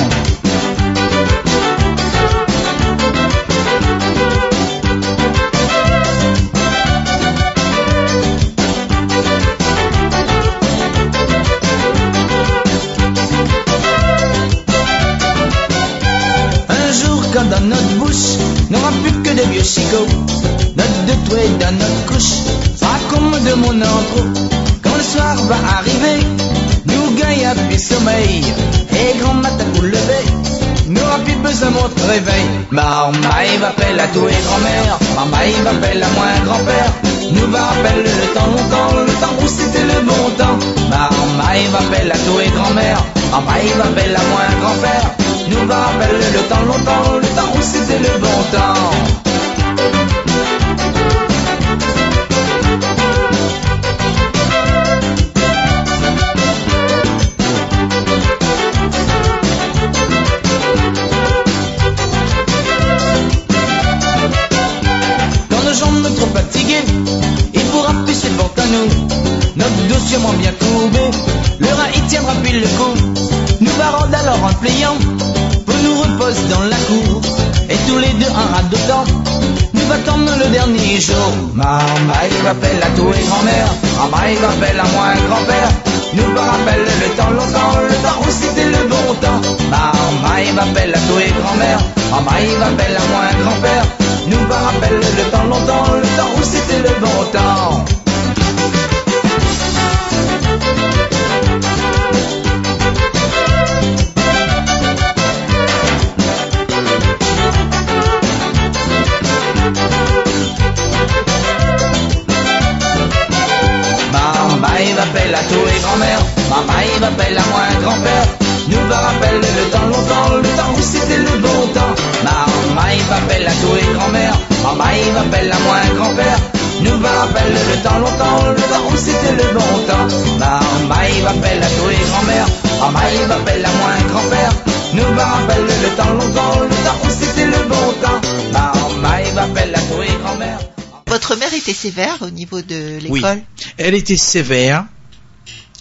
Un jour quand dans notre bouche n'aura plus que des vieux chicots Notre deux dans notre couche sera comme de mon entre soir va arriver. Nous gagne à plus sommeil. Et grand matin pour lever N'aura plus besoin de notre réveil. Marmaille va appeler à toi et grand-mère Marmaille va appeler à moi grand-père. Nous va rappeler le temps longtemps Le temps où c'était le bon temps. Marmaille va appeler à toi et grand-mère Marmaille va appeler à moi grand-père. Nous va rappeler le temps longtemps, le temps où c'était le bon temps. Alors en pliant pour nous reposer dans la cour. Et tous les deux un rat dedans. Nous attendre le dernier jour. Maman, il m'appelle à tous les grand-mères. Maman, il m'appelle à moi, grand-père. Nous me rappelle le temps longtemps, le temps où c'était le bon temps. Maman, il m'appelle à tous les grand-mères. Maman, il m'appelle à moi, grand-père. Nous me rappelle le temps longtemps, le temps où c'était le bon temps. M'appelle à tous les grand-mères. Maman, il m'appelle à moi, grand-père. Nous me rappelle le temps longtemps, le temps où c'était le bon temps. Maman, il m'appelle à tous les grand-mères. Maman, il m'appelle à moi, grand-père. Nous me rappelle le temps longtemps, le temps où c'était le bon temps. Maman, il m'appelle à tous les grand-mères. Maman, il m'appelle à moi, grand-père. Nous me rappelle le temps longtemps, le temps où c'était le bon temps. Maman, il m'appelle à tous les grand-mères. Votre mère était sévère au niveau de Oui. l'école? Elle était sévère,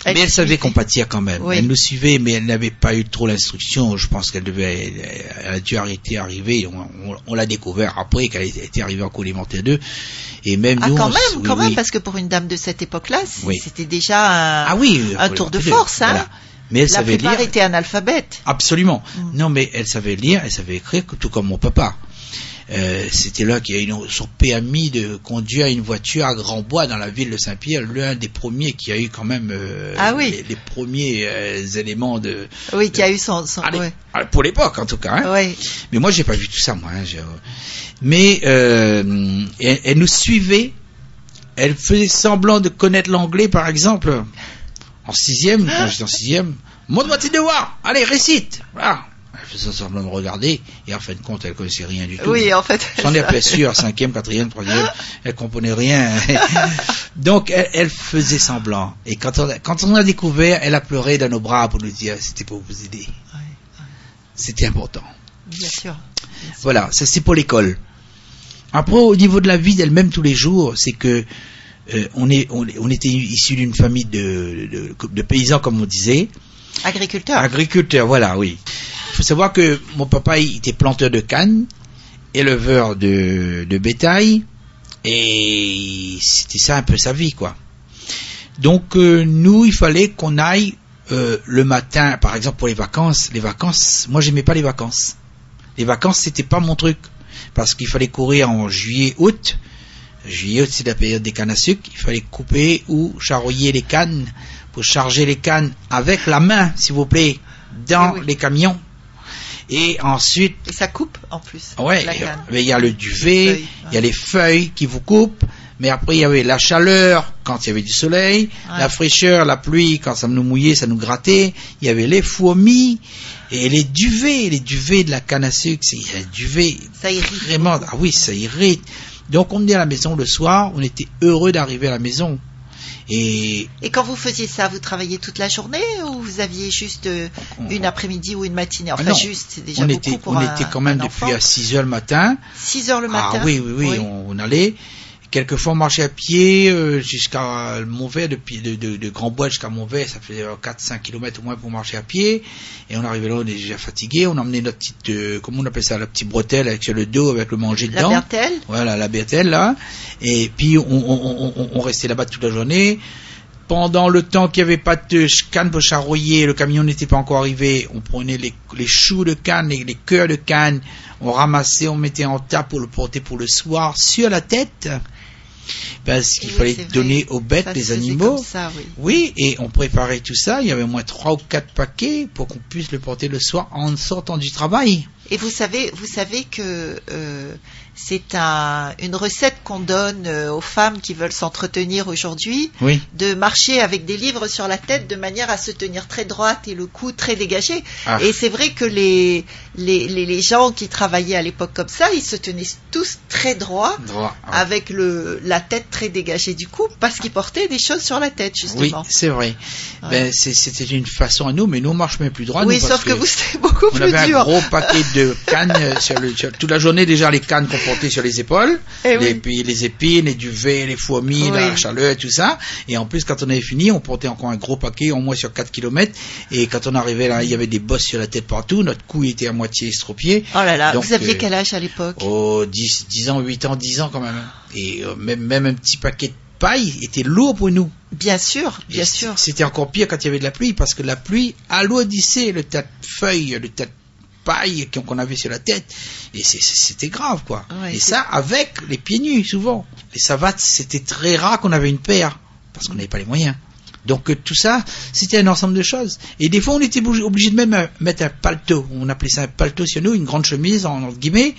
Elle mais elle savait compatir quand même. Oui. Elle nous suivait, mais elle n'avait pas eu trop l'instruction. Je pense qu'elle devait, elle, a dû arrêter, arriver. On, on- on l'a découvert après qu'elle était arrivée en coélémentaire 2. Et même Ah nous, quand on même, oui, quand même, parce que pour une dame de cette époque-là, c'était déjà un, Ah oui, un tour de force, hein. Voilà. Mais elle La savait plupart lire. étaient analphabètes. Absolument. Mm. Non, mais elle savait lire, elle savait écrire, tout comme mon papa. Euh, C'était là qu'il a eu son permis de conduire une voiture à Grand Bois dans la ville de Saint-Pierre, l'un des premiers qui a eu quand même euh, Ah oui. les, les premiers euh, éléments de. Oui, qui a eu son, son Allez, ouais. pour l'époque en tout cas. Hein. Ouais. Mais moi, j'ai pas vu tout ça, moi. hein, Mais euh, elle, elle nous suivait. Elle faisait semblant de connaître l'anglais, par exemple, en sixième, quand j'étais en sixième. Montre-moi tes devoirs. Allez, récite. Voilà. Faisait semblant de me regarder, et en fin de compte, elle connaissait rien du tout. Oui, en fait. J'en ai pas sûr, cinquième, quatrième, troisième, elle comprenait rien. Donc, elle, elle faisait semblant. Et quand on, a- quand on a découvert, elle a pleuré dans nos bras pour nous dire, c'était pour vous aider. C'était important. Bien sûr. Voilà, ça c'est pour l'école. Après, au niveau de la vie d'elle-même tous les jours, c'est que euh, on, est, on, était issu d'une famille de, de, de paysans, comme on disait, Agriculteur. agriculteurs, voilà, oui. Il faut savoir que mon papa il était planteur de canne, éleveur de, de bétail, et c'était ça un peu sa vie, quoi. Donc euh, nous, il fallait qu'on aille euh, le matin, par exemple pour les vacances. Les vacances, moi j'aimais pas les vacances. Les vacances, c'était pas mon truc, parce qu'il fallait courir en juillet, août. Juillet, août, c'est la période des cannes à sucre. Il fallait couper ou charroyer les cannes pour charger les cannes avec la main, s'il vous plaît, dans oui. les camions. Et ensuite, Et ça coupe, en plus. Ouais, La canne. mais il y a le duvet, il y a les feuilles qui vous coupent, mais après il y avait la chaleur quand il y avait du soleil, Ouais. la fraîcheur, la pluie quand ça nous mouillait, ça nous grattait, il y avait les fourmis et les duvets, les duvets de la canne à sucre, c'est duvet Ça irrite. vraiment, ah oui, ça irrite. Donc on venait à la maison le soir, on était heureux d'arriver à la maison. Et Et quand vous faisiez ça, vous travailliez toute la journée ou vous aviez juste euh, une après-midi ou une matinée? Enfin, Ah non, juste, c'est déjà on beaucoup était, pour on un, était quand même depuis à 6 heures le matin. 6 heures le matin? Ah oui, oui, oui, On, on allait. Quelquefois, on marchait à pied euh, jusqu'à Montvert, depuis de, de, de Grand Bois jusqu'à Montvert, ça faisait 4-5 km au moins pour marcher à pied. Et on arrivait là, on était déjà fatigué. On emmenait notre petite, euh, comment on appelle ça, la petite bretelle avec sur le dos, avec le manger La dedans. bertelle Voilà, la bretelle là. Et puis, on, on, on, on restait là-bas toute la journée. Pendant le temps qu'il n'y avait pas de canne pour charroyer, le camion n'était pas encore arrivé, on prenait les, les choux de canne, les, les cœurs de canne, on ramassait, on mettait en tas pour le porter pour le soir sur la tête, parce qu'il oui, fallait vrai. donner aux bêtes, Ça les animaux. ça, oui. Oui, et on préparait tout ça, il y avait au moins trois ou quatre paquets pour qu'on puisse le porter le soir en sortant du travail. Et vous savez, vous savez que euh, c'est un, une recette qu'on donne euh, aux femmes qui veulent s'entretenir aujourd'hui, Oui. de marcher avec des livres sur la tête de manière à se tenir très droite et le cou très dégagé. Ah. Et c'est vrai que les, les, les, les gens qui travaillaient à l'époque comme ça, ils se tenaient tous très droits, Droit. Avec le, la tête très dégagée du cou, parce qu'ils portaient des choses sur la tête, Oui, justement. c'est vrai. Ouais. Ben, c'était une façon à nous, mais nous on marche même plus droit. Oui, nous, sauf que, vous, c'était beaucoup on plus avait un dur. gros paquet de cannes sur le, sur- toute la journée déjà les cannes qu'on portait sur les épaules, Eh oui. puis les épines, les duvets, les fourmis, la chaleur et tout ça. Et en plus, quand on avait fini, on portait encore un gros paquet, au moins sur 4 kilomètres. Et quand on arrivait là, il y avait des bosses sur la tête partout. Notre cou était à moitié estropié. Oh là là, Donc, vous aviez euh, quel âge à l'époque? Oh, 10, 10 ans, 8 ans, 10 ans quand même. Et euh, même, même un petit paquet de paille était lourd pour nous. Bien sûr, bien Et sûr. C'était encore pire quand il y avait de la pluie, parce que la pluie alourdissait le tas de feuilles, le tas de paille qu'on avait sur la tête. Et c'était grave, quoi. Ouais, et ça, avec les pieds nus, souvent. Les savates, c'était très rare qu'on avait une paire, parce qu'on n'avait pas les moyens. Donc euh, tout ça, c'était un ensemble de choses. Et des fois, on était obligé, de même euh, mettre un paletot. On appelait ça un paletot sur nous, une grande chemise, en, entre guillemets,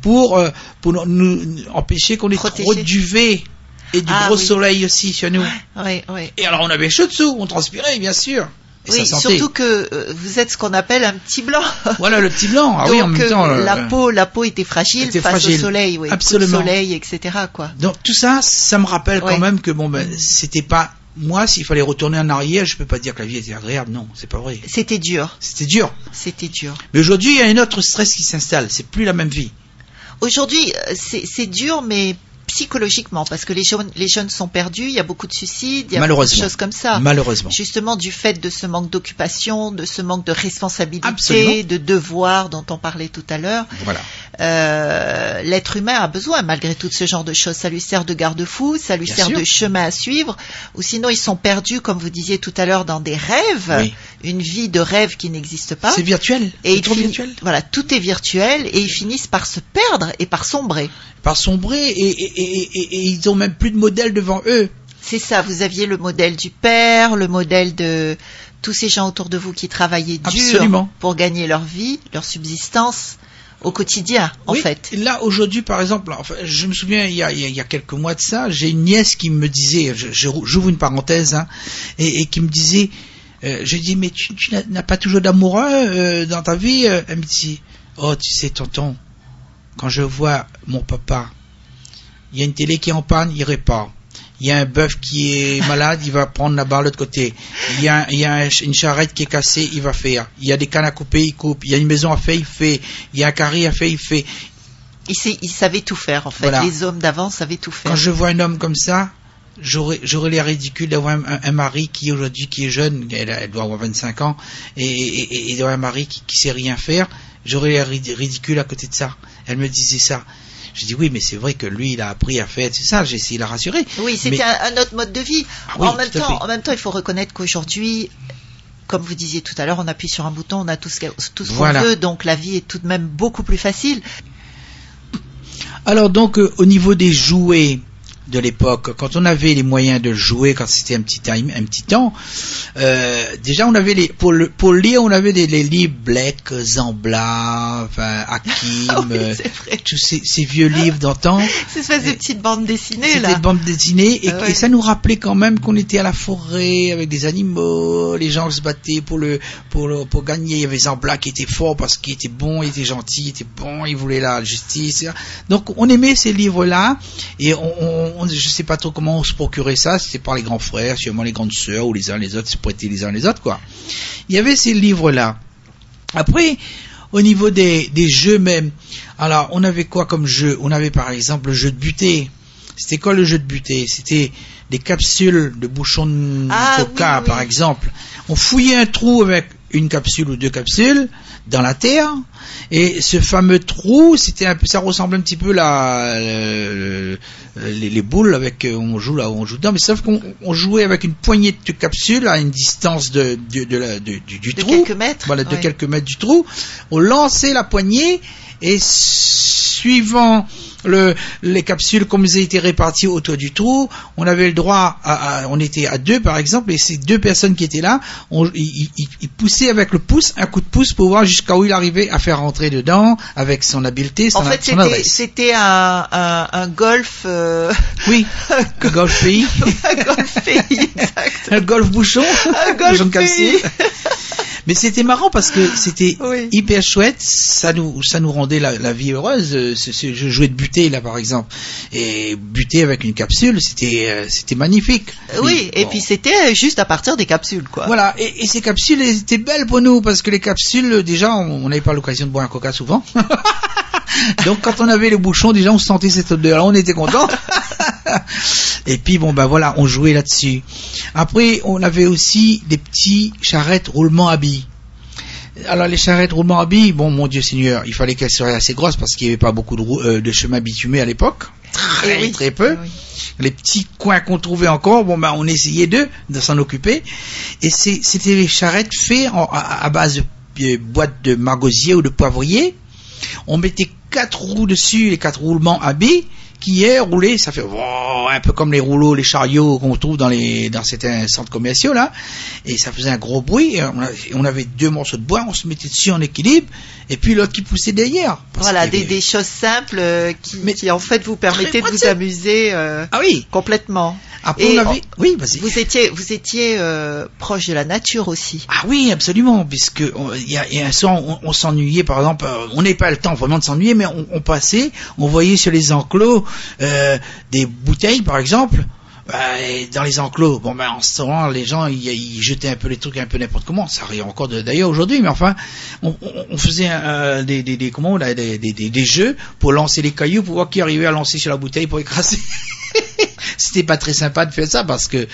pour, euh, pour nous, nous empêcher qu'on ait trop Protéger. de duvet et du Ah, gros oui. soleil aussi sur nous. Oui, oui. Et alors on avait chaud dessous, on transpirait bien sûr. Et Oui, surtout que euh, vous êtes ce qu'on appelle un petit blanc. Voilà le petit blanc. Ah oui, en même temps. euh, la peau, la peau était fragile Était face fragile. au soleil, oui. Coup de Absolument. soleil, etc. Quoi. Donc tout ça, ça me rappelle quand même que bon ben c'était pas moi s'il fallait retourner en arrière, je peux pas dire que la vie était agréable. Non, c'est pas vrai. C'était dur, C'était dur. c'était dur. Mais aujourd'hui, il y a un autre stress qui s'installe. C'est plus la même vie. Aujourd'hui, euh, c'est dur, mais psychologiquement, parce que les jeunes, les jeunes sont perdus, il y a beaucoup de suicides, il y a beaucoup de choses comme ça. Malheureusement. Justement, du fait de ce manque d'occupation, de ce manque de responsabilité, Absolument. de devoir dont on parlait tout à l'heure, Voilà. euh, l'être humain a besoin malgré tout de ce genre de choses. Ça lui sert de garde-fou, ça lui Bien sert sûr. de chemin à suivre, ou sinon ils sont perdus, comme vous disiez tout à l'heure, dans des rêves, Oui. une vie de rêve qui n'existe pas. C'est virtuel. Et trop virtuel. Voilà, tout est virtuel et ils finissent par se perdre et par sombrer. Par sombrer et, et, et, et- et ils ont même plus de modèle devant eux. C'est ça, vous aviez le modèle du père, le modèle de tous ces gens autour de vous qui travaillaient dur pour gagner leur vie, leur subsistance au quotidien, en Oui, fait. Là, aujourd'hui, par exemple, enfin, je me souviens, il y, a, il y quelques mois de ça, j'ai une nièce qui me disait, j'ouvre une parenthèse, hein, et, et qui me disait, euh, je dis, mais tu, tu n'as- n'as pas toujours d'amoureux euh, dans ta vie euh? Elle me dit, oh, tu sais, tonton, quand je vois mon papa, il y a une télé qui est en panne, il répare. Il y a un bœuf qui est malade, il va prendre la barre de l'autre côté. Il y a, il y a un- une charrette qui est cassée, il va faire. Il y a des cannes à couper, il coupe. Il y a une maison à faire, il fait. Il y a un carré à faire, il fait. Ils, sa- ils savaient tout faire, en fait. Voilà. Les hommes d'avant savaient tout faire. Quand je vois un homme comme ça, j'aurais l'air ridicule d'avoir un, un- un mari qui aujourd'hui qui est jeune, elle, elle doit avoir 25 ans, et, et, et- et d'avoir un mari qui, qui sait rien faire, j'aurais l'air ridi- ridicule à côté de ça. Elle me disait ça. Je dis oui, mais c'est vrai que lui, il a appris à faire tout ça. J'ai essayé de la rassurer. Oui, c'était Mais- un, un autre mode de vie. Ah oui, en, même temps, fait. en même temps, il faut reconnaître qu'aujourd'hui, comme vous disiez tout à l'heure, on appuie sur un bouton, on a tout ce tout ce qu'on Voilà. veut, donc la vie est tout de même beaucoup plus facile. Alors donc euh, au niveau des jouets de l'époque, quand on avait les moyens de jouer, quand c'était un petit time, un petit temps, euh, déjà on avait les pour le pour lire on avait des les livres Black, Zambla, enfin Hakim, Ah oui, euh, tous ces, ces vieux livres d'antan. Ces espèces de petites bandes dessinées, là. des bandes dessinées et, Ah ouais. et ça nous rappelait quand même qu'on était à la forêt avec des animaux, les gens se battaient pour le pour le, pour gagner. Il y avait Zambla qui était fort parce qu'il était bon, il était gentil, il était bon, il voulait la justice. Donc on aimait ces livres-là et on, on, on- je sais pas trop comment on se procurait ça. C'était par les grands frères, sûrement les grandes sœurs ou les uns les autres se prêtaient les uns les autres quoi. Il y avait ces livres-là. Après, au niveau des, des jeux même, alors on avait quoi comme jeu? On avait par exemple le jeu de butée. C'était quoi le jeu de butée? C'était des capsules de bouchons de Ah, coca, oui, par exemple. On fouillait un trou avec une capsule ou deux capsules dans la terre, et ce fameux trou, c'était un peu, ça ressemble un petit peu à euh, les, les boules avec euh, on joue là, on joue dedans, mais sauf qu'on on jouait avec une poignée de capsules à une distance de, de, de la- de- du, du De trou, quelques mètres. voilà, de quelques mètres du trou. On lançait la poignée et suivant le, les capsules comme elles étaient réparties autour du trou, on avait le droit à, à- on était à deux par exemple et ces deux personnes qui étaient là, on, ils, ils- ils poussaient avec le pouce un coup de pouce pour voir jusqu'à où il arrivait à faire rentrer dedans avec son habileté, son, En fait, son c'était, adresse. c'était un, un, un golf, euh, Oui, un golf pays, un golf pays, exact. un golf bouchon, Un golf bouchon de capsule. pays. Mais c'était marrant parce que c'était Oui. hyper chouette. Ça nous, ça nous rendait la, la vie heureuse. Euh, ce- ce- je jouais de buter là, par exemple, et buter avec une capsule, c'était, euh, c'était magnifique. Oui, et bon. puis c'était juste à partir des capsules, quoi. Voilà, et, et ces capsules elles étaient belles pour nous parce que les capsules, euh, déjà, on on n'avait pas l'occasion de boire un coca souvent. Donc quand on avait le bouchon, déjà on sentait cette odeur-là, on était content. et puis bon ben voilà, on jouait là-dessus. Après, on avait aussi des petits charrettes roulement à billes. Alors les charrettes roulement à billes, bon mon Dieu Seigneur, il fallait qu'elles soient assez grosses parce qu'il n'y avait pas beaucoup de, euh, de chemin bitumé à l'époque. Très oui. très peu oui. les petits coins qu'on trouvait encore, bon ben on essayait de s'en occuper. Et c'était les charrettes faites en- à, à base de euh, boîtes de margosier ou de poivrier. On mettait quatre roues dessus, les quatre roulements à billes, qui est roulé, ça fait wow, un peu comme les rouleaux, les chariots qu'on trouve dans les dans certains centres commerciaux là, et ça faisait un gros bruit. Et on, avait deux morceaux de bois, on se mettait dessus en équilibre, et puis l'autre qui poussait derrière. Voilà, des, des choses simples euh, qui, Mais qui en fait vous permettaient de vous amuser euh, Ah oui. complètement. Après Et on avait, oui, vas-y. Vous étiez, vous étiez euh, proche de la nature aussi. Ah oui, absolument, puisque il y y a un soir, on, on s'ennuyait, par exemple, euh, on n'avait pas le temps vraiment de s'ennuyer, mais on, on passait, on voyait sur les enclos euh, des bouteilles, par exemple. et dans les enclos, bon ben en ce temps les gens ils, jetaient un peu les trucs un peu n'importe comment. Ça arrive encore d'ailleurs aujourd'hui, mais enfin, on, faisait euh, des, des, des comment là, des, des, jeux pour lancer les cailloux, pour voir qui arrivait à lancer sur la bouteille pour écraser. C'était pas très sympa de faire ça parce que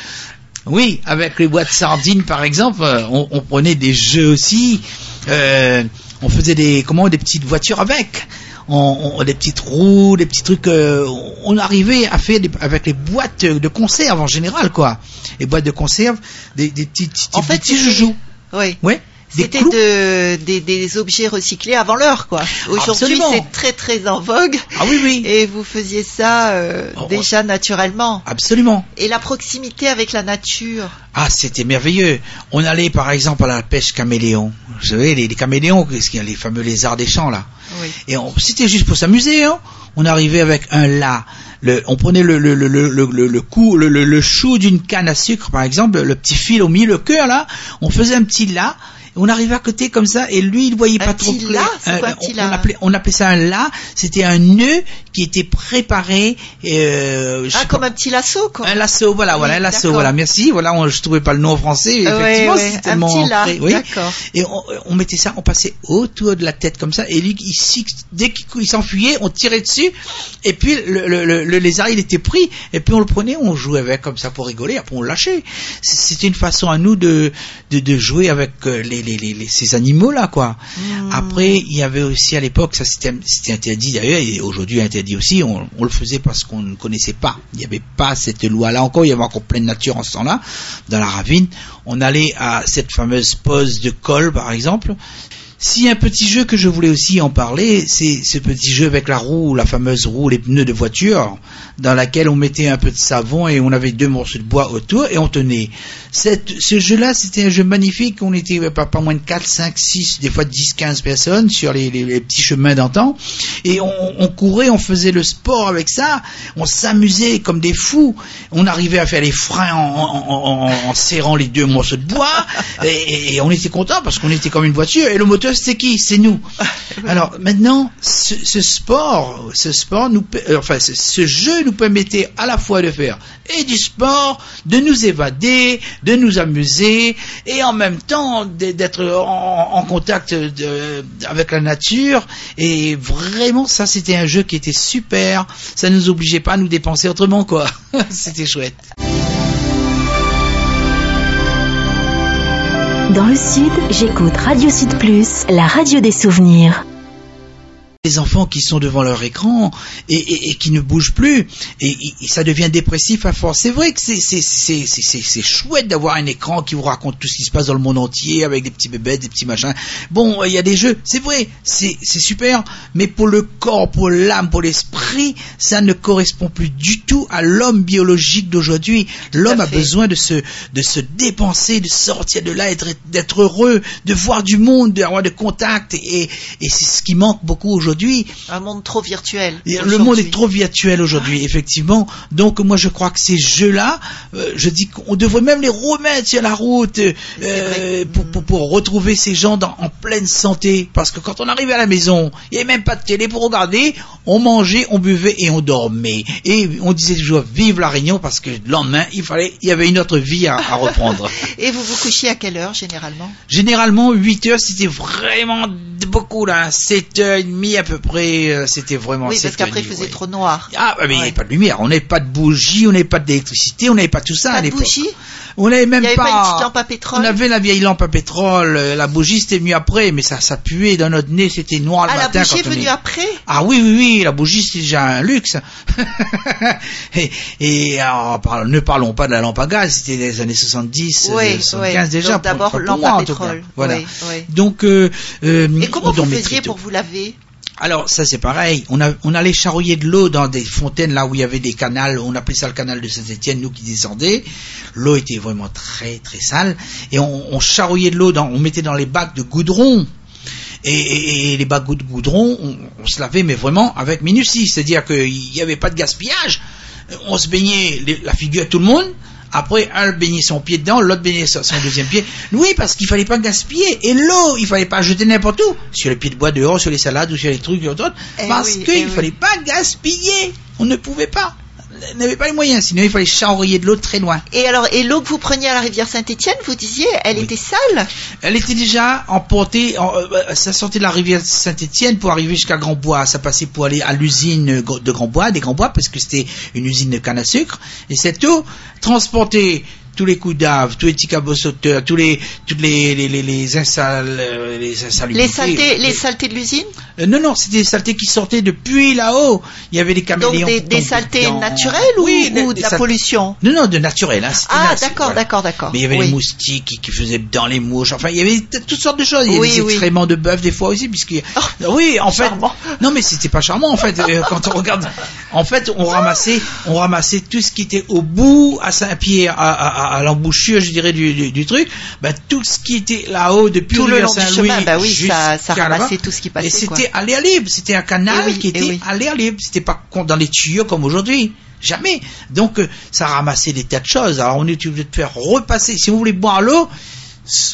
oui, avec les boîtes sardines par exemple, euh, on, prenait des jeux aussi. on faisait des comment des petites voitures avec. On, on- des petites roues, des petits trucs. euh, on arrivait à faire des- avec les boîtes de conserve en général quoi. Les boîtes de conserve, des, des petits, petits, En fait, petits joujoux. Oui. Ouais. C'était de, des, des objets recyclés avant l'heure, quoi. Aujourd'hui, c'est très très en vogue. Ah oui oui. Et vous faisiez ça euh, Oh, déjà naturellement. Absolument. Et la proximité avec la nature. Ah, c'était merveilleux. On allait par exemple à la pêche caméléon. Vous savez, les, les caméléons, qu'est-ce qu'il y a, les fameux lézards des champs là. Oui. Et on- c'était juste pour s'amuser. Hein. On arrivait avec un là. Le, on prenait le, le, le, le, le, le, le cou- le, le, le chou d'une canne à sucre, par exemple, le petit fil au milieu, le cœur là. On faisait un petit là. On arrivait à côté comme ça et lui il voyait Un pas trop petit clair. là C'est quoi un on, petit on là appelait, on appelait ça un là. C'était un nœud qui était préparé. Euh, Ah, pas- comme un petit lasso, quoi. un lasso, voilà, Oui, voilà, un lasso, voilà, merci. Voilà, on, je trouvais pas le nom en français, ouais, effectivement, ouais, c'est un petit là, oui. d'accord. Et on, on mettait ça, on passait autour de la tête comme ça, et lui, dès qu'il il s'enfuyait, on tirait dessus, et puis le, le, le, le lézard, il était pris, et puis on le prenait, on jouait avec comme ça pour rigoler, après on le lâchait. C'était une façon à nous de, de, de jouer avec euh, les, les, les, les- ces animaux-là, quoi. Hmm. Après, il y avait aussi à l'époque, ça c'était interdit d'ailleurs, et aujourd'hui interdit aussi, on, on le faisait parce qu'on ne connaissait pas. Il n'y avait pas cette loi-là encore, il y avait encore pleine nature en ce temps-là, dans la ravine. On allait à cette fameuse pose de colle, par exemple. Si un petit jeu que je voulais aussi en parler, c'est ce petit jeu avec la roue, la fameuse roue, les pneus de voiture, dans laquelle on mettait un peu de savon et on avait deux morceaux de bois autour et on tenait. Ce jeu-là, c'était un jeu magnifique. On était pas, pas moins de 4, 5, 6, des fois 10, 15 personnes sur les, petits chemins d'antan. Et on, courait, on faisait le sport avec ça. On s'amusait comme des fous. On arrivait à faire les freins en serrant les deux morceaux de bois. Et, et on était content parce qu'on était comme une voiture. Et le moteur, c'était qui C'est nous. Alors maintenant, ce, ce sport, ce sport nous, euh, enfin, ce, ce jeu nous permettait à la fois de faire et du sport, de nous évader, de nous amuser, et en même temps d'être en, en contact de- avec la nature. Et vraiment, ça, c'était un jeu qui était super. Ça nous obligeait pas à nous dépenser autrement, quoi. c'était chouette. Dans le Sud, j'écoute Radio Sud Plus, la radio des souvenirs. Les enfants qui sont devant leur écran et, et- et qui ne bougent plus et, et- ça devient dépressif à force. C'est vrai que c'est c'est c'est c'est c'est- c'est chouette d'avoir un écran qui vous raconte tout ce qui se passe dans le monde entier avec des petits bébés, des petits machins. Bon, il y a des jeux, c'est vrai, c'est c'est super, mais pour le corps, pour l'âme, pour l'esprit, ça ne correspond plus du tout à l'homme biologique d'aujourd'hui. L'homme a besoin de se de se dépenser, de sortir de là, être- d'être heureux, de voir du monde, d'avoir de contact et, et c'est ce qui manque beaucoup aujourd'hui aujourd'hui. Un monde trop virtuel. Le monde est trop virtuel aujourd'hui, effectivement. Donc moi je crois que ces jeux-là, euh, je dis qu'on devrait même les remettre sur la route euh, pour, pour, pour retrouver ces gens dans, en pleine santé. Parce que quand on arrivait à la maison, il n'y avait même pas de télé pour regarder. On mangeait, on buvait et on dormait. Et on disait toujours vive la Réunion parce que le lendemain il fallait, il y avait une autre vie à, à reprendre. Et vous vous couchiez à quelle heure généralement? Généralement 8 heures c'était vraiment beaucoup là, 7 heures et demie à peu près, euh, c'était vraiment Oui, 7 parce qu'après il faisait ouais. trop noir. Ah, mais il n'y avait pas de lumière, on n'avait pas de bougie, on n'avait pas d'électricité, on n'avait pas tout ça à Pas de l'époque. bougie On n'avait même Il avait pas. pas une petite lampe à pétrole On avait la vieille lampe à pétrole, euh, la bougie c'était mieux après, mais ça, ça puait dans notre nez, c'était noir le Ah, la matin bougie est quand on venue est- après? Ah oui, oui, oui, la bougie c'est déjà un luxe. et et alors, ne parlons pas de la lampe à gaz, c'était les années 70, Oui, euh, 75 oui. déjà. D'abord, lampe moi, à pétrole. Voilà. Oui. Donc, euh, euh, Et comment vous faisiez pour vous laver? Alors ça c'est pareil, on, a, on allait charrier de l'eau dans des fontaines là où il y avait des canals, on appelait ça le canal de Saint-Étienne, nous qui descendait. L'eau était vraiment très très sale et on, on de l'eau, on mettait dans les bacs de goudron. Et, et- et les bacs de goudron, on, on se lavait mais vraiment avec minutie, c'est-à-dire qu'il n'y avait pas de gaspillage. On se baignait la figure à tout le monde. Après, un baignait son pied dedans, l'autre baignait son son deuxième pied. Oui, parce qu'il fallait pas gaspiller. Et l'eau, il fallait pas jeter n'importe où. Sur les pieds de bois dehors, sur les salades ou sur les trucs et autres. Eh parce oui, qu'il eh oui. fallait pas gaspiller. On ne pouvait pas. N'avait pas les moyens. Sinon, il fallait charrier de l'eau très loin. Et alors, et l'eau que vous preniez à la rivière Saint-Étienne, vous disiez, elle Oui. était sale? Elle était déjà emportée, en- euh, ça sortait de la rivière Saint-Étienne pour arriver jusqu'à Grand-Bois. Ça passait pour aller à l'usine de Grand-Bois, des Grand-Bois, parce que c'était une usine de canne à sucre. Et cette eau transportait tous les coups d'ave, tous les petits cabossoteurs, tous les, toutes les, les, les, les install- euh, les insalubrités. Les saletés, les saletés de l'usine? Euh, non, non, c'était des saletés qui sortaient depuis là-haut. Il y avait des Donc caméléons. des, qui des tombaient saletés dedans. naturelles ou, Oui, ou des de la sal- pollution? Non, non, de naturel. Hein, Ah, d'accord, voilà. d'accord, d'accord. Mais il y avait Oui. les moustiques qui, qui faisaient dans les mouches. Enfin, il y avait toutes sortes de choses. Il y avait Oui, des oui. excréments de bœuf des fois aussi, puisque Oh, oui, en fait, charmant. non, mais c'était pas charmant en fait. euh, quand on regarde, en fait, on ramassait, on ramassait tout ce qui était au bout à Saint-Pierre, à, à, à- à l'embouchure, je dirais du, du, du truc. Ben, tout ce qui était là-haut depuis Tout le long du chemin, bah oui, ça- ramassait tout ce qui passait, Et c'était aller à libre. C'était un canal Eh oui, qui eh était oui. aller à libre. C'était pas dans les tuyaux comme aujourd'hui. Jamais. Donc, euh, ça ramassait des tas de choses. Alors, on était obligé de faire repasser. Si vous voulez boire l'eau,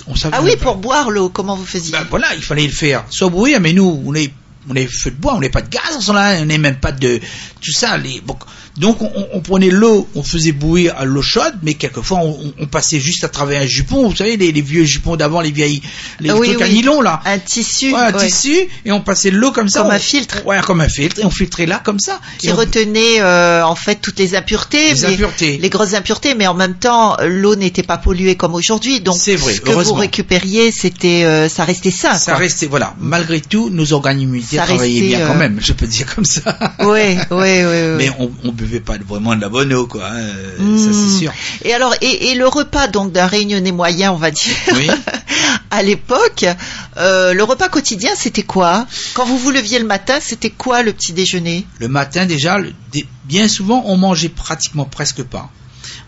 on savait Ah oui, pour boire l'eau, comment vous faisiez? Ben voilà, il fallait le faire soit bouillir, mais nous, on est on est feu de bois, on n'est pas de gaz, on n'est même pas de tout ça. Les, bon, donc on, on- prenait l'eau, on faisait bouillir à l'eau chaude, mais quelquefois on, on- on passait juste à travers un jupon, vous savez les, les vieux jupons d'avant, les vieilles les oui, trucs à nylon là. Un tissu Ouais, un ouais, tissu et on passait l'eau comme ça. Comme on- un filtre. Ouais, comme un filtre et on filtrait là comme ça. qui Et on- retenait euh, en fait toutes les impuretés, Les mais- impuretés. les grosses impuretés, mais en même temps l'eau n'était pas polluée comme aujourd'hui, donc C'est vrai, ce que vous récupériez, c'était, euh, ça restait sain. ça quoi. restait voilà, malgré tout, nos organes immunitaires travaillaient bien quand euh, même, je peux dire comme ça. Oui, oui, oui, oui. Mais on, on buvait pas vraiment de la bonne eau, quoi. hein, Ça, Hmm. c'est sûr. Et alors, et, et le repas donc d'un réunionnais moyen, on va dire, Oui. à l'époque, euh, le repas quotidien, c'était quoi? Quand vous vous leviez le matin, c'était quoi le petit déjeuner? Le matin, déjà, le- bien souvent, on mangeait pratiquement presque pas.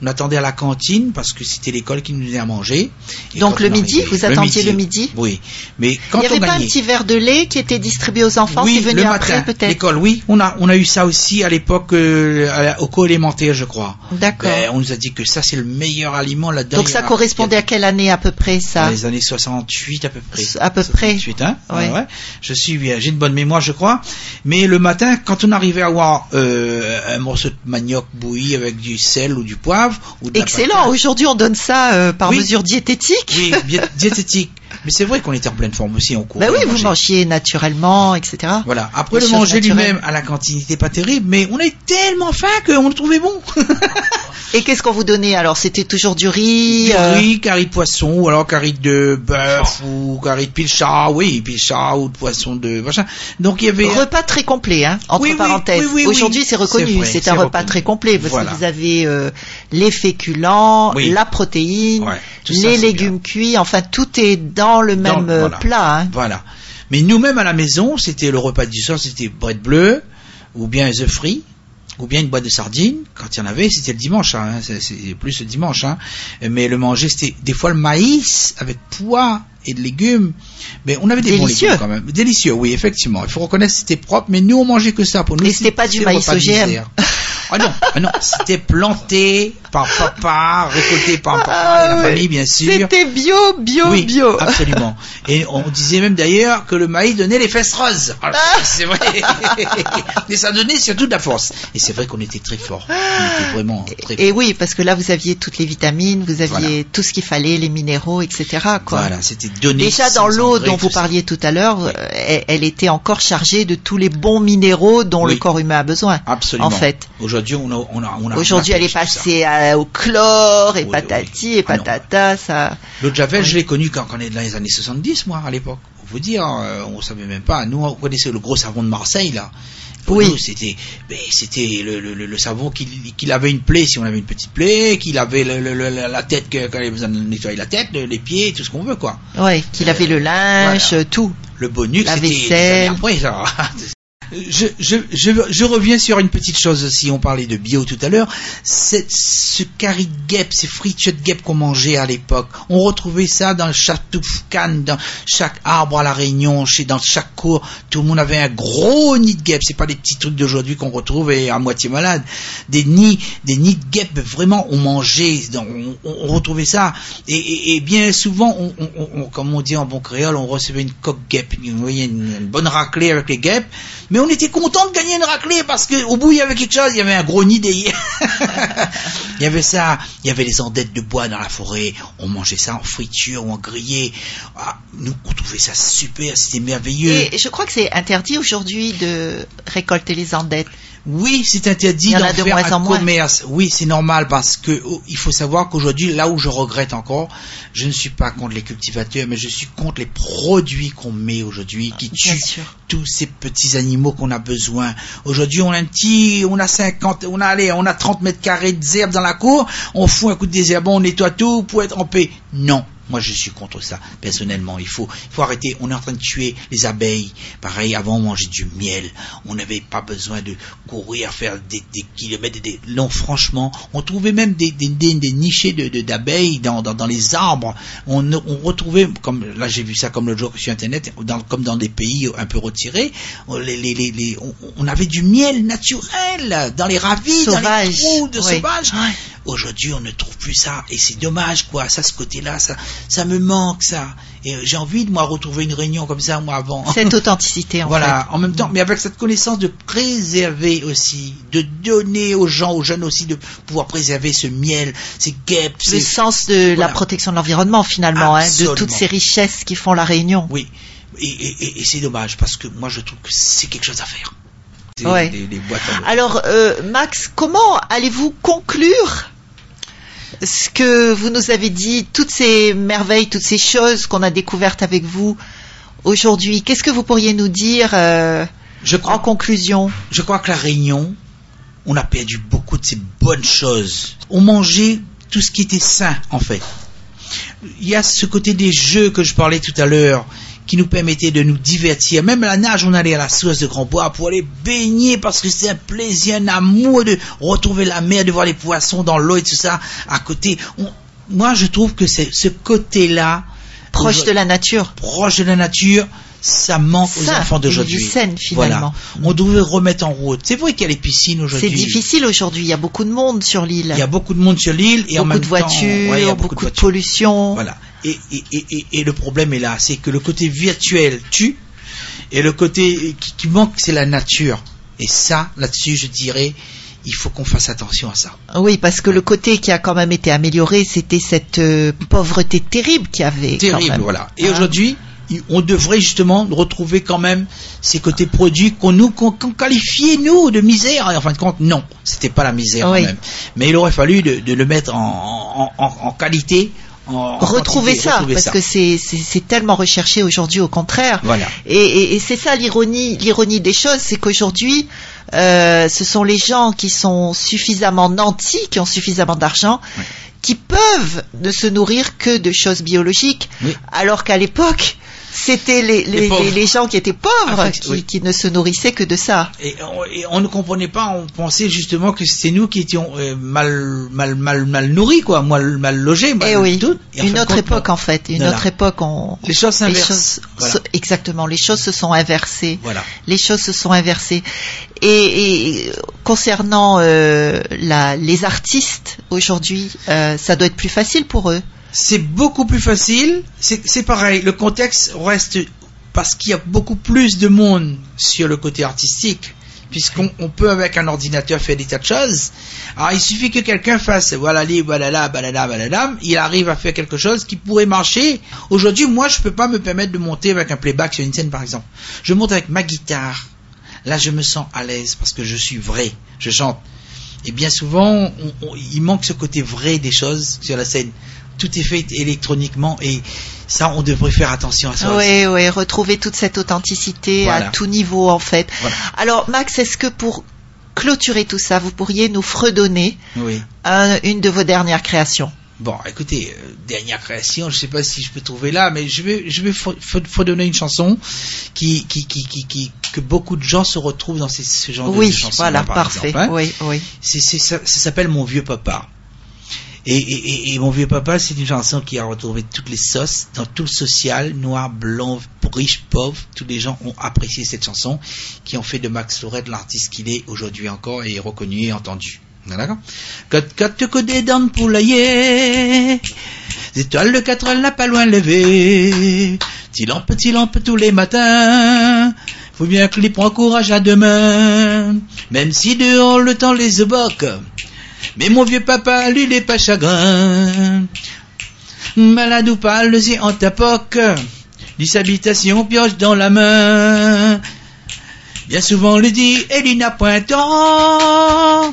On attendait à la cantine parce que c'était l'école qui nous donnait à manger. Et Donc le midi, arrivait- vous attendiez le midi Oui. Mais quand Il n'y avait on pas un petit verre de lait qui était distribué aux enfants oui, venu le après peut-être l'école, oui. On a, on a eu ça aussi à l'époque, euh, au co-élémentaire, je crois. D'accord. Ben, on nous a dit que ça, c'est le meilleur aliment là-dedans. Donc ça correspondait à quelle année à peu près ça les années 68 à peu près. À peu près. 68, hein Ouais. Ouais, ouais. Je suis, bien, j'ai une bonne mémoire, je crois. Mais le matin, quand on arrivait à avoir euh, un morceau de manioc bouilli avec du sel ou du poivre, ou de la Excellent. Aujourd'hui, on donne ça euh, par Oui. mesure diététique. Oui, diététique. Mais c'est vrai qu'on était en pleine forme aussi, on courait. Ben oui, vous mangiez naturellement, etc. Voilà. Après, le manger lui-même à la cantine n'était pas terrible, mais on avait tellement faim qu'on le trouvait bon. Et qu'est-ce qu'on vous donnait alors? C'était toujours du riz Du euh, riz, curry de poisson, ou alors curry de bœuf, ou curry de pilcha, oui, pilcha, ou de poisson de machin. Donc il y avait... Repas très complet, hein, entre Oui, parenthèses. oui, oui, oui. Aujourd'hui, c'est reconnu, C'est un repas reconnu. très complet parce Voilà. que vous avez euh, les féculents, Oui. la protéine, Ouais, tout ça, les légumes cuits, enfin tout est dans le Dans- même euh, voilà. plat. Hein. Voilà. Mais nous-mêmes à la maison, c'était le repas du soir, c'était bread bleu, ou bien œufs frits, ou bien une boîte de sardines. Quand il y en avait, c'était le dimanche, hein, c'est plus le dimanche. Hein. Mais le manger, c'était des fois le maïs avec pois et de légumes. Mais on avait des bons Délicieux. légumes quand même. Délicieux, oui, effectivement. Il faut reconnaître que c'était propre, mais nous on mangeait que ça pour nous. Et c'était pas du maïs OGM. Ah non, ah non, c'était planté par papa, récolté par papa Ah et la famille bien sûr. C'était bio, bio, oui, bio. absolument. Et on disait même d'ailleurs que le maïs donnait les fesses roses. Alors, Ah. c'est vrai. Mais ça donnait surtout de la force. Et c'est vrai qu'on était très fort. On était vraiment très Et oui, parce que là, vous aviez toutes les vitamines, vous aviez Voilà. tout ce qu'il fallait, les minéraux, etc. Quoi. Voilà, c'était donné. Déjà dans l'eau dont vous ça. parliez tout à l'heure, euh, elle, elle était encore chargée de tous les bons minéraux dont Oui. le corps humain a besoin. Absolument. En fait. Aujourd'hui, on a, on a, on a Aujourd'hui, elle est ça. passée à- au chlore et Oui, patati et Ah patata. Ça. L'eau de Javel, je l'ai connu quand on est dans les années 70, moi, à l'époque. Vous dire, euh, on savait même pas. Nous, on connaissait le gros savon de Marseille, là. Pour Oui. nous, c'était, ben, c'était le, le, le, le savon qu'il qu'il avait une plaie si on avait une petite plaie, qu'il avait le, le- le- la tête que- quand il avait besoin de nettoyer la tête, le- les pieds, tout ce qu'on veut, quoi. Ouais, qu'il avait le linge, voilà. tout. Le bonus, La c'était après, ça. Je, je, je, je reviens sur une petite chose aussi, on parlait de bio tout à l'heure, c'est ce de guêpe, ces fritures de guêpe qu'on mangeait à l'époque, on retrouvait ça dans chaque toufcan, dans chaque arbre à la Réunion, chez, dans chaque cour, tout le monde avait un gros nid de guêpe, c'est pas des petits trucs d'aujourd'hui qu'on retrouve et à moitié malade, des nids, des nids de guêpe, vraiment on mangeait, on, on- on retrouvait ça, et, et- et bien souvent, on, comme on dit en bon créole, on recevait une coque guêpe, vous voyez, une, bonne raclée avec les guêpes, on était content de gagner une raclée parce que au bout il y avait quelque chose, il y avait un gros nid il y avait ça, il y avait les endettes de bois dans la forêt, on mangeait ça en friture ou en grillé. Ah, nous on trouvait ça super, c'était merveilleux. Et je crois que c'est interdit aujourd'hui de récolter les endettes. Oui, c'est interdit d'en de faire un moins. commerce. Oui, c'est normal parce que oh, il faut savoir qu'aujourd'hui, là où je regrette encore, je ne suis pas contre les cultivateurs, mais je suis contre les produits qu'on met aujourd'hui qui Bien tuent sûr. tous ces petits animaux qu'on a besoin. Aujourd'hui, on a un petit, on a 50, on a allez, on a 30 mètres carrés de herbes dans la cour, on fout un coup de désherbant, on nettoie tout pour être en paix. Non. Moi, je suis contre ça, personnellement. Il faut, il faut arrêter. On est en train de tuer les abeilles. Pareil, avant, on mangeait du miel. On n'avait pas besoin de courir, faire des, des kilomètres. Des... Non, franchement, on trouvait même des, des, des, des nichés de, de- d'abeilles dans, dans, dans les arbres. On, on retrouvait, comme là, j'ai vu ça comme l'autre jour sur Internet, dans, comme dans des pays un peu retirés, on- les, les, les, on, on avait du miel naturel dans les ravis, dans les Sauvage. trous de Oui. sauvages. Ouais. Aujourd'hui, on ne trouve plus ça et c'est dommage quoi. Ça, ce côté-là, ça, ça me manque ça. Et euh, j'ai envie de moi retrouver une réunion comme ça moi avant. Cette authenticité, en voilà. En même temps, mais avec cette connaissance de préserver aussi, de donner aux gens, aux jeunes aussi, de pouvoir préserver ce miel, ces guêpes. fait. Le ces- sens de la protection de l'environnement, finalement, hein, de toutes ces richesses qui font la Réunion. Oui. Et, et- et- et c'est dommage parce que moi je trouve que c'est quelque chose à faire. Ouais. des- des Alors, euh, Max, comment allez-vous conclure ce que vous nous avez dit, toutes ces merveilles, toutes ces choses qu'on a découvertes avec vous aujourd'hui Qu'est-ce que vous pourriez nous dire euh, je crois en conclusion? Je crois que la Réunion, on a perdu beaucoup de ces bonnes choses. On mangeait tout ce qui était sain, en fait. Il y a ce côté des jeux que je parlais tout à l'heure, qui nous permettait de nous divertir. Même à la nage, on allait à la source de Grand Bois pour aller baigner parce que c'est un plaisir, un amour de retrouver la mer, de voir les poissons dans l'eau et tout ça à côté. On- moi, je trouve que c'est ce côté-là, Proche de la nature proche de la nature, ça manque aux Sain, enfants d'aujourd'hui. saine, finalement. Voilà. On devrait remettre en route. C'est vrai qu'il y a les piscines C'est aujourd'hui. difficile aujourd'hui, il y a beaucoup de monde sur l'île. Il y a beaucoup de monde sur l'île et en beaucoup même de temps, voitures, ouais, il y a beaucoup, de, voitures. pollution. Voilà. Et, et, et, et, et le problème est là, c'est que le côté virtuel tue et le côté qui, qui manque, c'est la nature. Et ça, là-dessus, je dirais, il faut qu'on fasse attention à ça. Oui, parce que le côté qui a quand même été amélioré, c'était cette euh, pauvreté terrible qu'il y avait. quand Terrible, même. voilà. Et Hein aujourd'hui, on devrait justement retrouver quand même ces côtés produits qu'on nous qu'on qualifiait nous de misère. Et en fin de compte, non, c'était pas la misère Oui. quand même. Mais il aurait fallu de, de le mettre en, en, en, en qualité. En, en retrouver quantité, ça, retrouver parce ça. que c'est tellement recherché aujourd'hui, au contraire. Voilà. Et, et- et c'est ça l'ironie, l'ironie des choses, c'est qu'aujourd'hui, euh, ce sont les gens qui sont suffisamment nantis, qui ont suffisamment d'argent, qui peuvent ne se nourrir que de choses biologiques, Oui. alors qu'à l'époque, C'était les, les, Les gens qui étaient pauvres, qui, oui. qui ne se nourrissaient que de ça. Et on, et on ne comprenait pas, on pensait justement que c'était nous qui étions euh, mal, mal, mal, mal nourris, quoi, mal, mal logés. mal Eh oui, tout. Et une autre compte, époque en fait, une Voilà. autre époque on... Les choses s'inversent. Voilà. exactement, les choses se sont inversées. Voilà. Les choses se sont inversées. Et, et concernant euh, la, les artistes aujourd'hui, euh, ça doit être plus facile pour eux. C'est beaucoup plus facile. C'est pareil. Le contexte reste parce qu'il y a beaucoup plus de monde sur le côté artistique, puisqu'on on peut avec un ordinateur faire des tas de choses. Alors il suffit que quelqu'un fasse voilà li, voilà là, voilà là, il arrive à faire quelque chose qui pourrait marcher. Aujourd'hui, moi, je peux pas me permettre de monter avec un playback sur une scène, par exemple. Je monte avec ma guitare. Là, je me sens à l'aise parce que je suis vrai. Je chante. Et bien souvent, il manque ce côté vrai des choses sur la scène. Tout est fait électroniquement et ça, on devrait faire attention à ça. aussi. Oui, oui, retrouver toute cette authenticité Voilà. à tout niveau en fait. Voilà. Alors Max, est-ce que pour clôturer tout ça, vous pourriez nous fredonner Oui. un- une de vos dernières créations? Bon, écoutez, euh, dernière création, je sais pas si je peux trouver là, mais je vais, je vais fredonner une chanson qui, qui, qui, qui, qui- que beaucoup de gens se retrouvent dans ces, ce genre de- Oui, de chansons. voilà, par parfait. exemple, hein. Oui, oui. Ça s'appelle Mon vieux papa. Et, Mon vieux papa, c'est une chanson qui a retrouvé toutes les sauces dans tout le social, noir, blanc, riche, pauvre. Tous les gens ont apprécié cette chanson, qui ont fait de Max Lorette l'artiste qu'il est aujourd'hui encore et reconnu et entendu. D'accord? Tu connais dans le poulailler, les étoiles de quatre n'a pas loin levé. Petit lampe, petit lampe tous les matins. Faut bien que les prend courage à demain. Même si dehors le temps les évoque. Mais mon vieux papa, lui, n'est pas chagrin. Malade ou pas, le yeux en tapoc. Dix habitations pioche dans la main. Bien souvent, lui dit, Elina Pointant.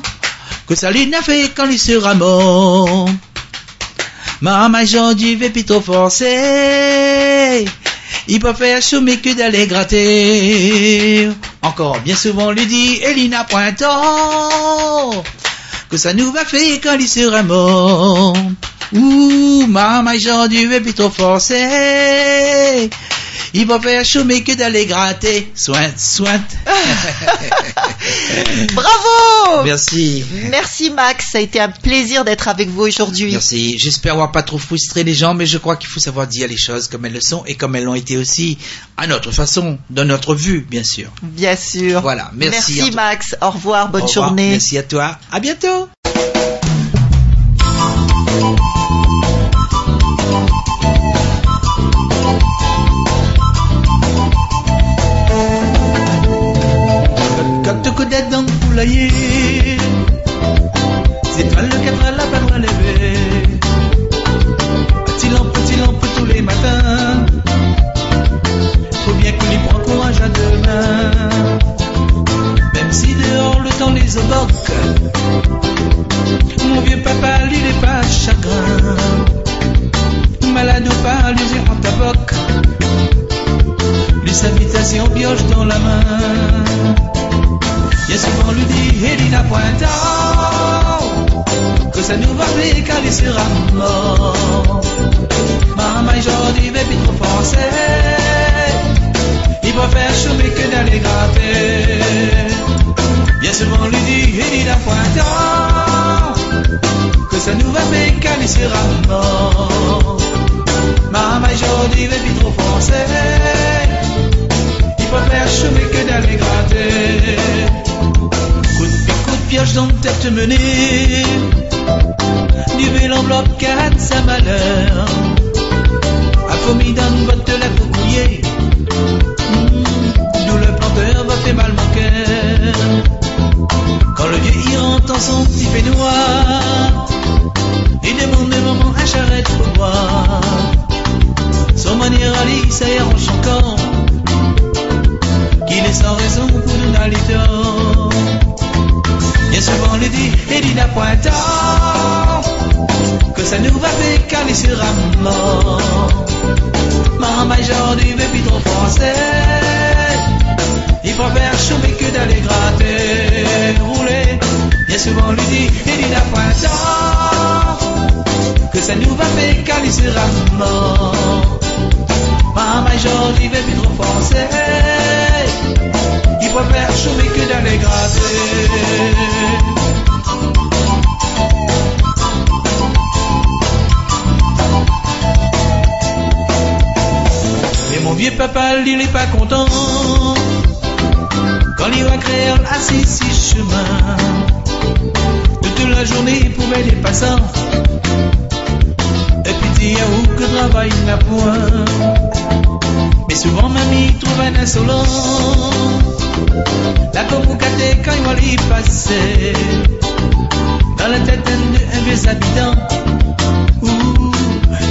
Que ça lui n'a fait quand il sera mort. Maman, du vais plus trop forcer. Il peut faire chômer que d'aller gratter. Encore, bien souvent, lui dit, Elina Pointant. Que ça nous va faire quand il sera mort. Ouh, maman, j'en plus trop forcer. Il va faire chômer que d'aller gratter. Soin, soin. Bravo Merci. Merci Max, ça a été un plaisir d'être avec vous aujourd'hui. Merci. J'espère avoir pas trop frustré les gens, mais je crois qu'il faut savoir dire les choses comme elles le sont et comme elles l'ont été aussi à notre façon, de notre vue, bien sûr. Bien sûr. Voilà. Merci. Merci Max. Au revoir, bonne Au revoir. journée. Merci à toi. À bientôt. Dans dit, que ça nous va quand il sera mort. Maman aujourd'hui plus trop français. Il faire chômer que d'aller gratter, rouler. Bien souvent lui dit, Elina Pointant, que ça nous va quand il sera mort. Maman aujourd'hui plus trop forcer. Il préfère chômer que d'aller gratter. Mon vieux papa, il est pas content quand il va créer assis six chemins. Toute la journée, pouvait les passants. Et puis dire où que travaille la pointe. Mais souvent, mamie trouve un insolent. La comoucate quand il va y passer. Dans la tête d'un vieux habitant. Ouh,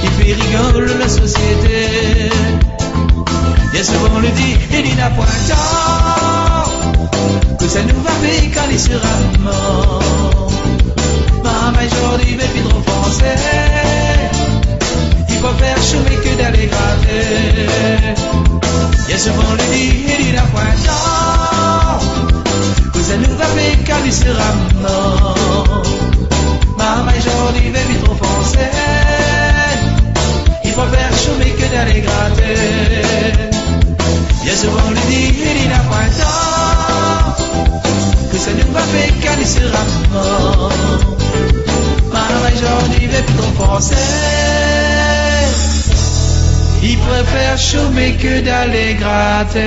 il fait rigoler la société. Bien souvent on le dit, il dit n'a point tort. Que ça nous va faire quand il sera mort Maman aujourd'hui mais plus trop français. Il faut faire chômer que d'aller gratter Bien souvent on le dit, il n'a point tort. Que ça nous va faire quand il sera mort Maman aujourd'hui mais plus trop français. Il faut faire chômer que d'aller gratter On lui il n'a pas tort Que ça nous va faire quand il sera mort Maman aujourd'hui veut plus français Il préfère chômer que d'aller gratter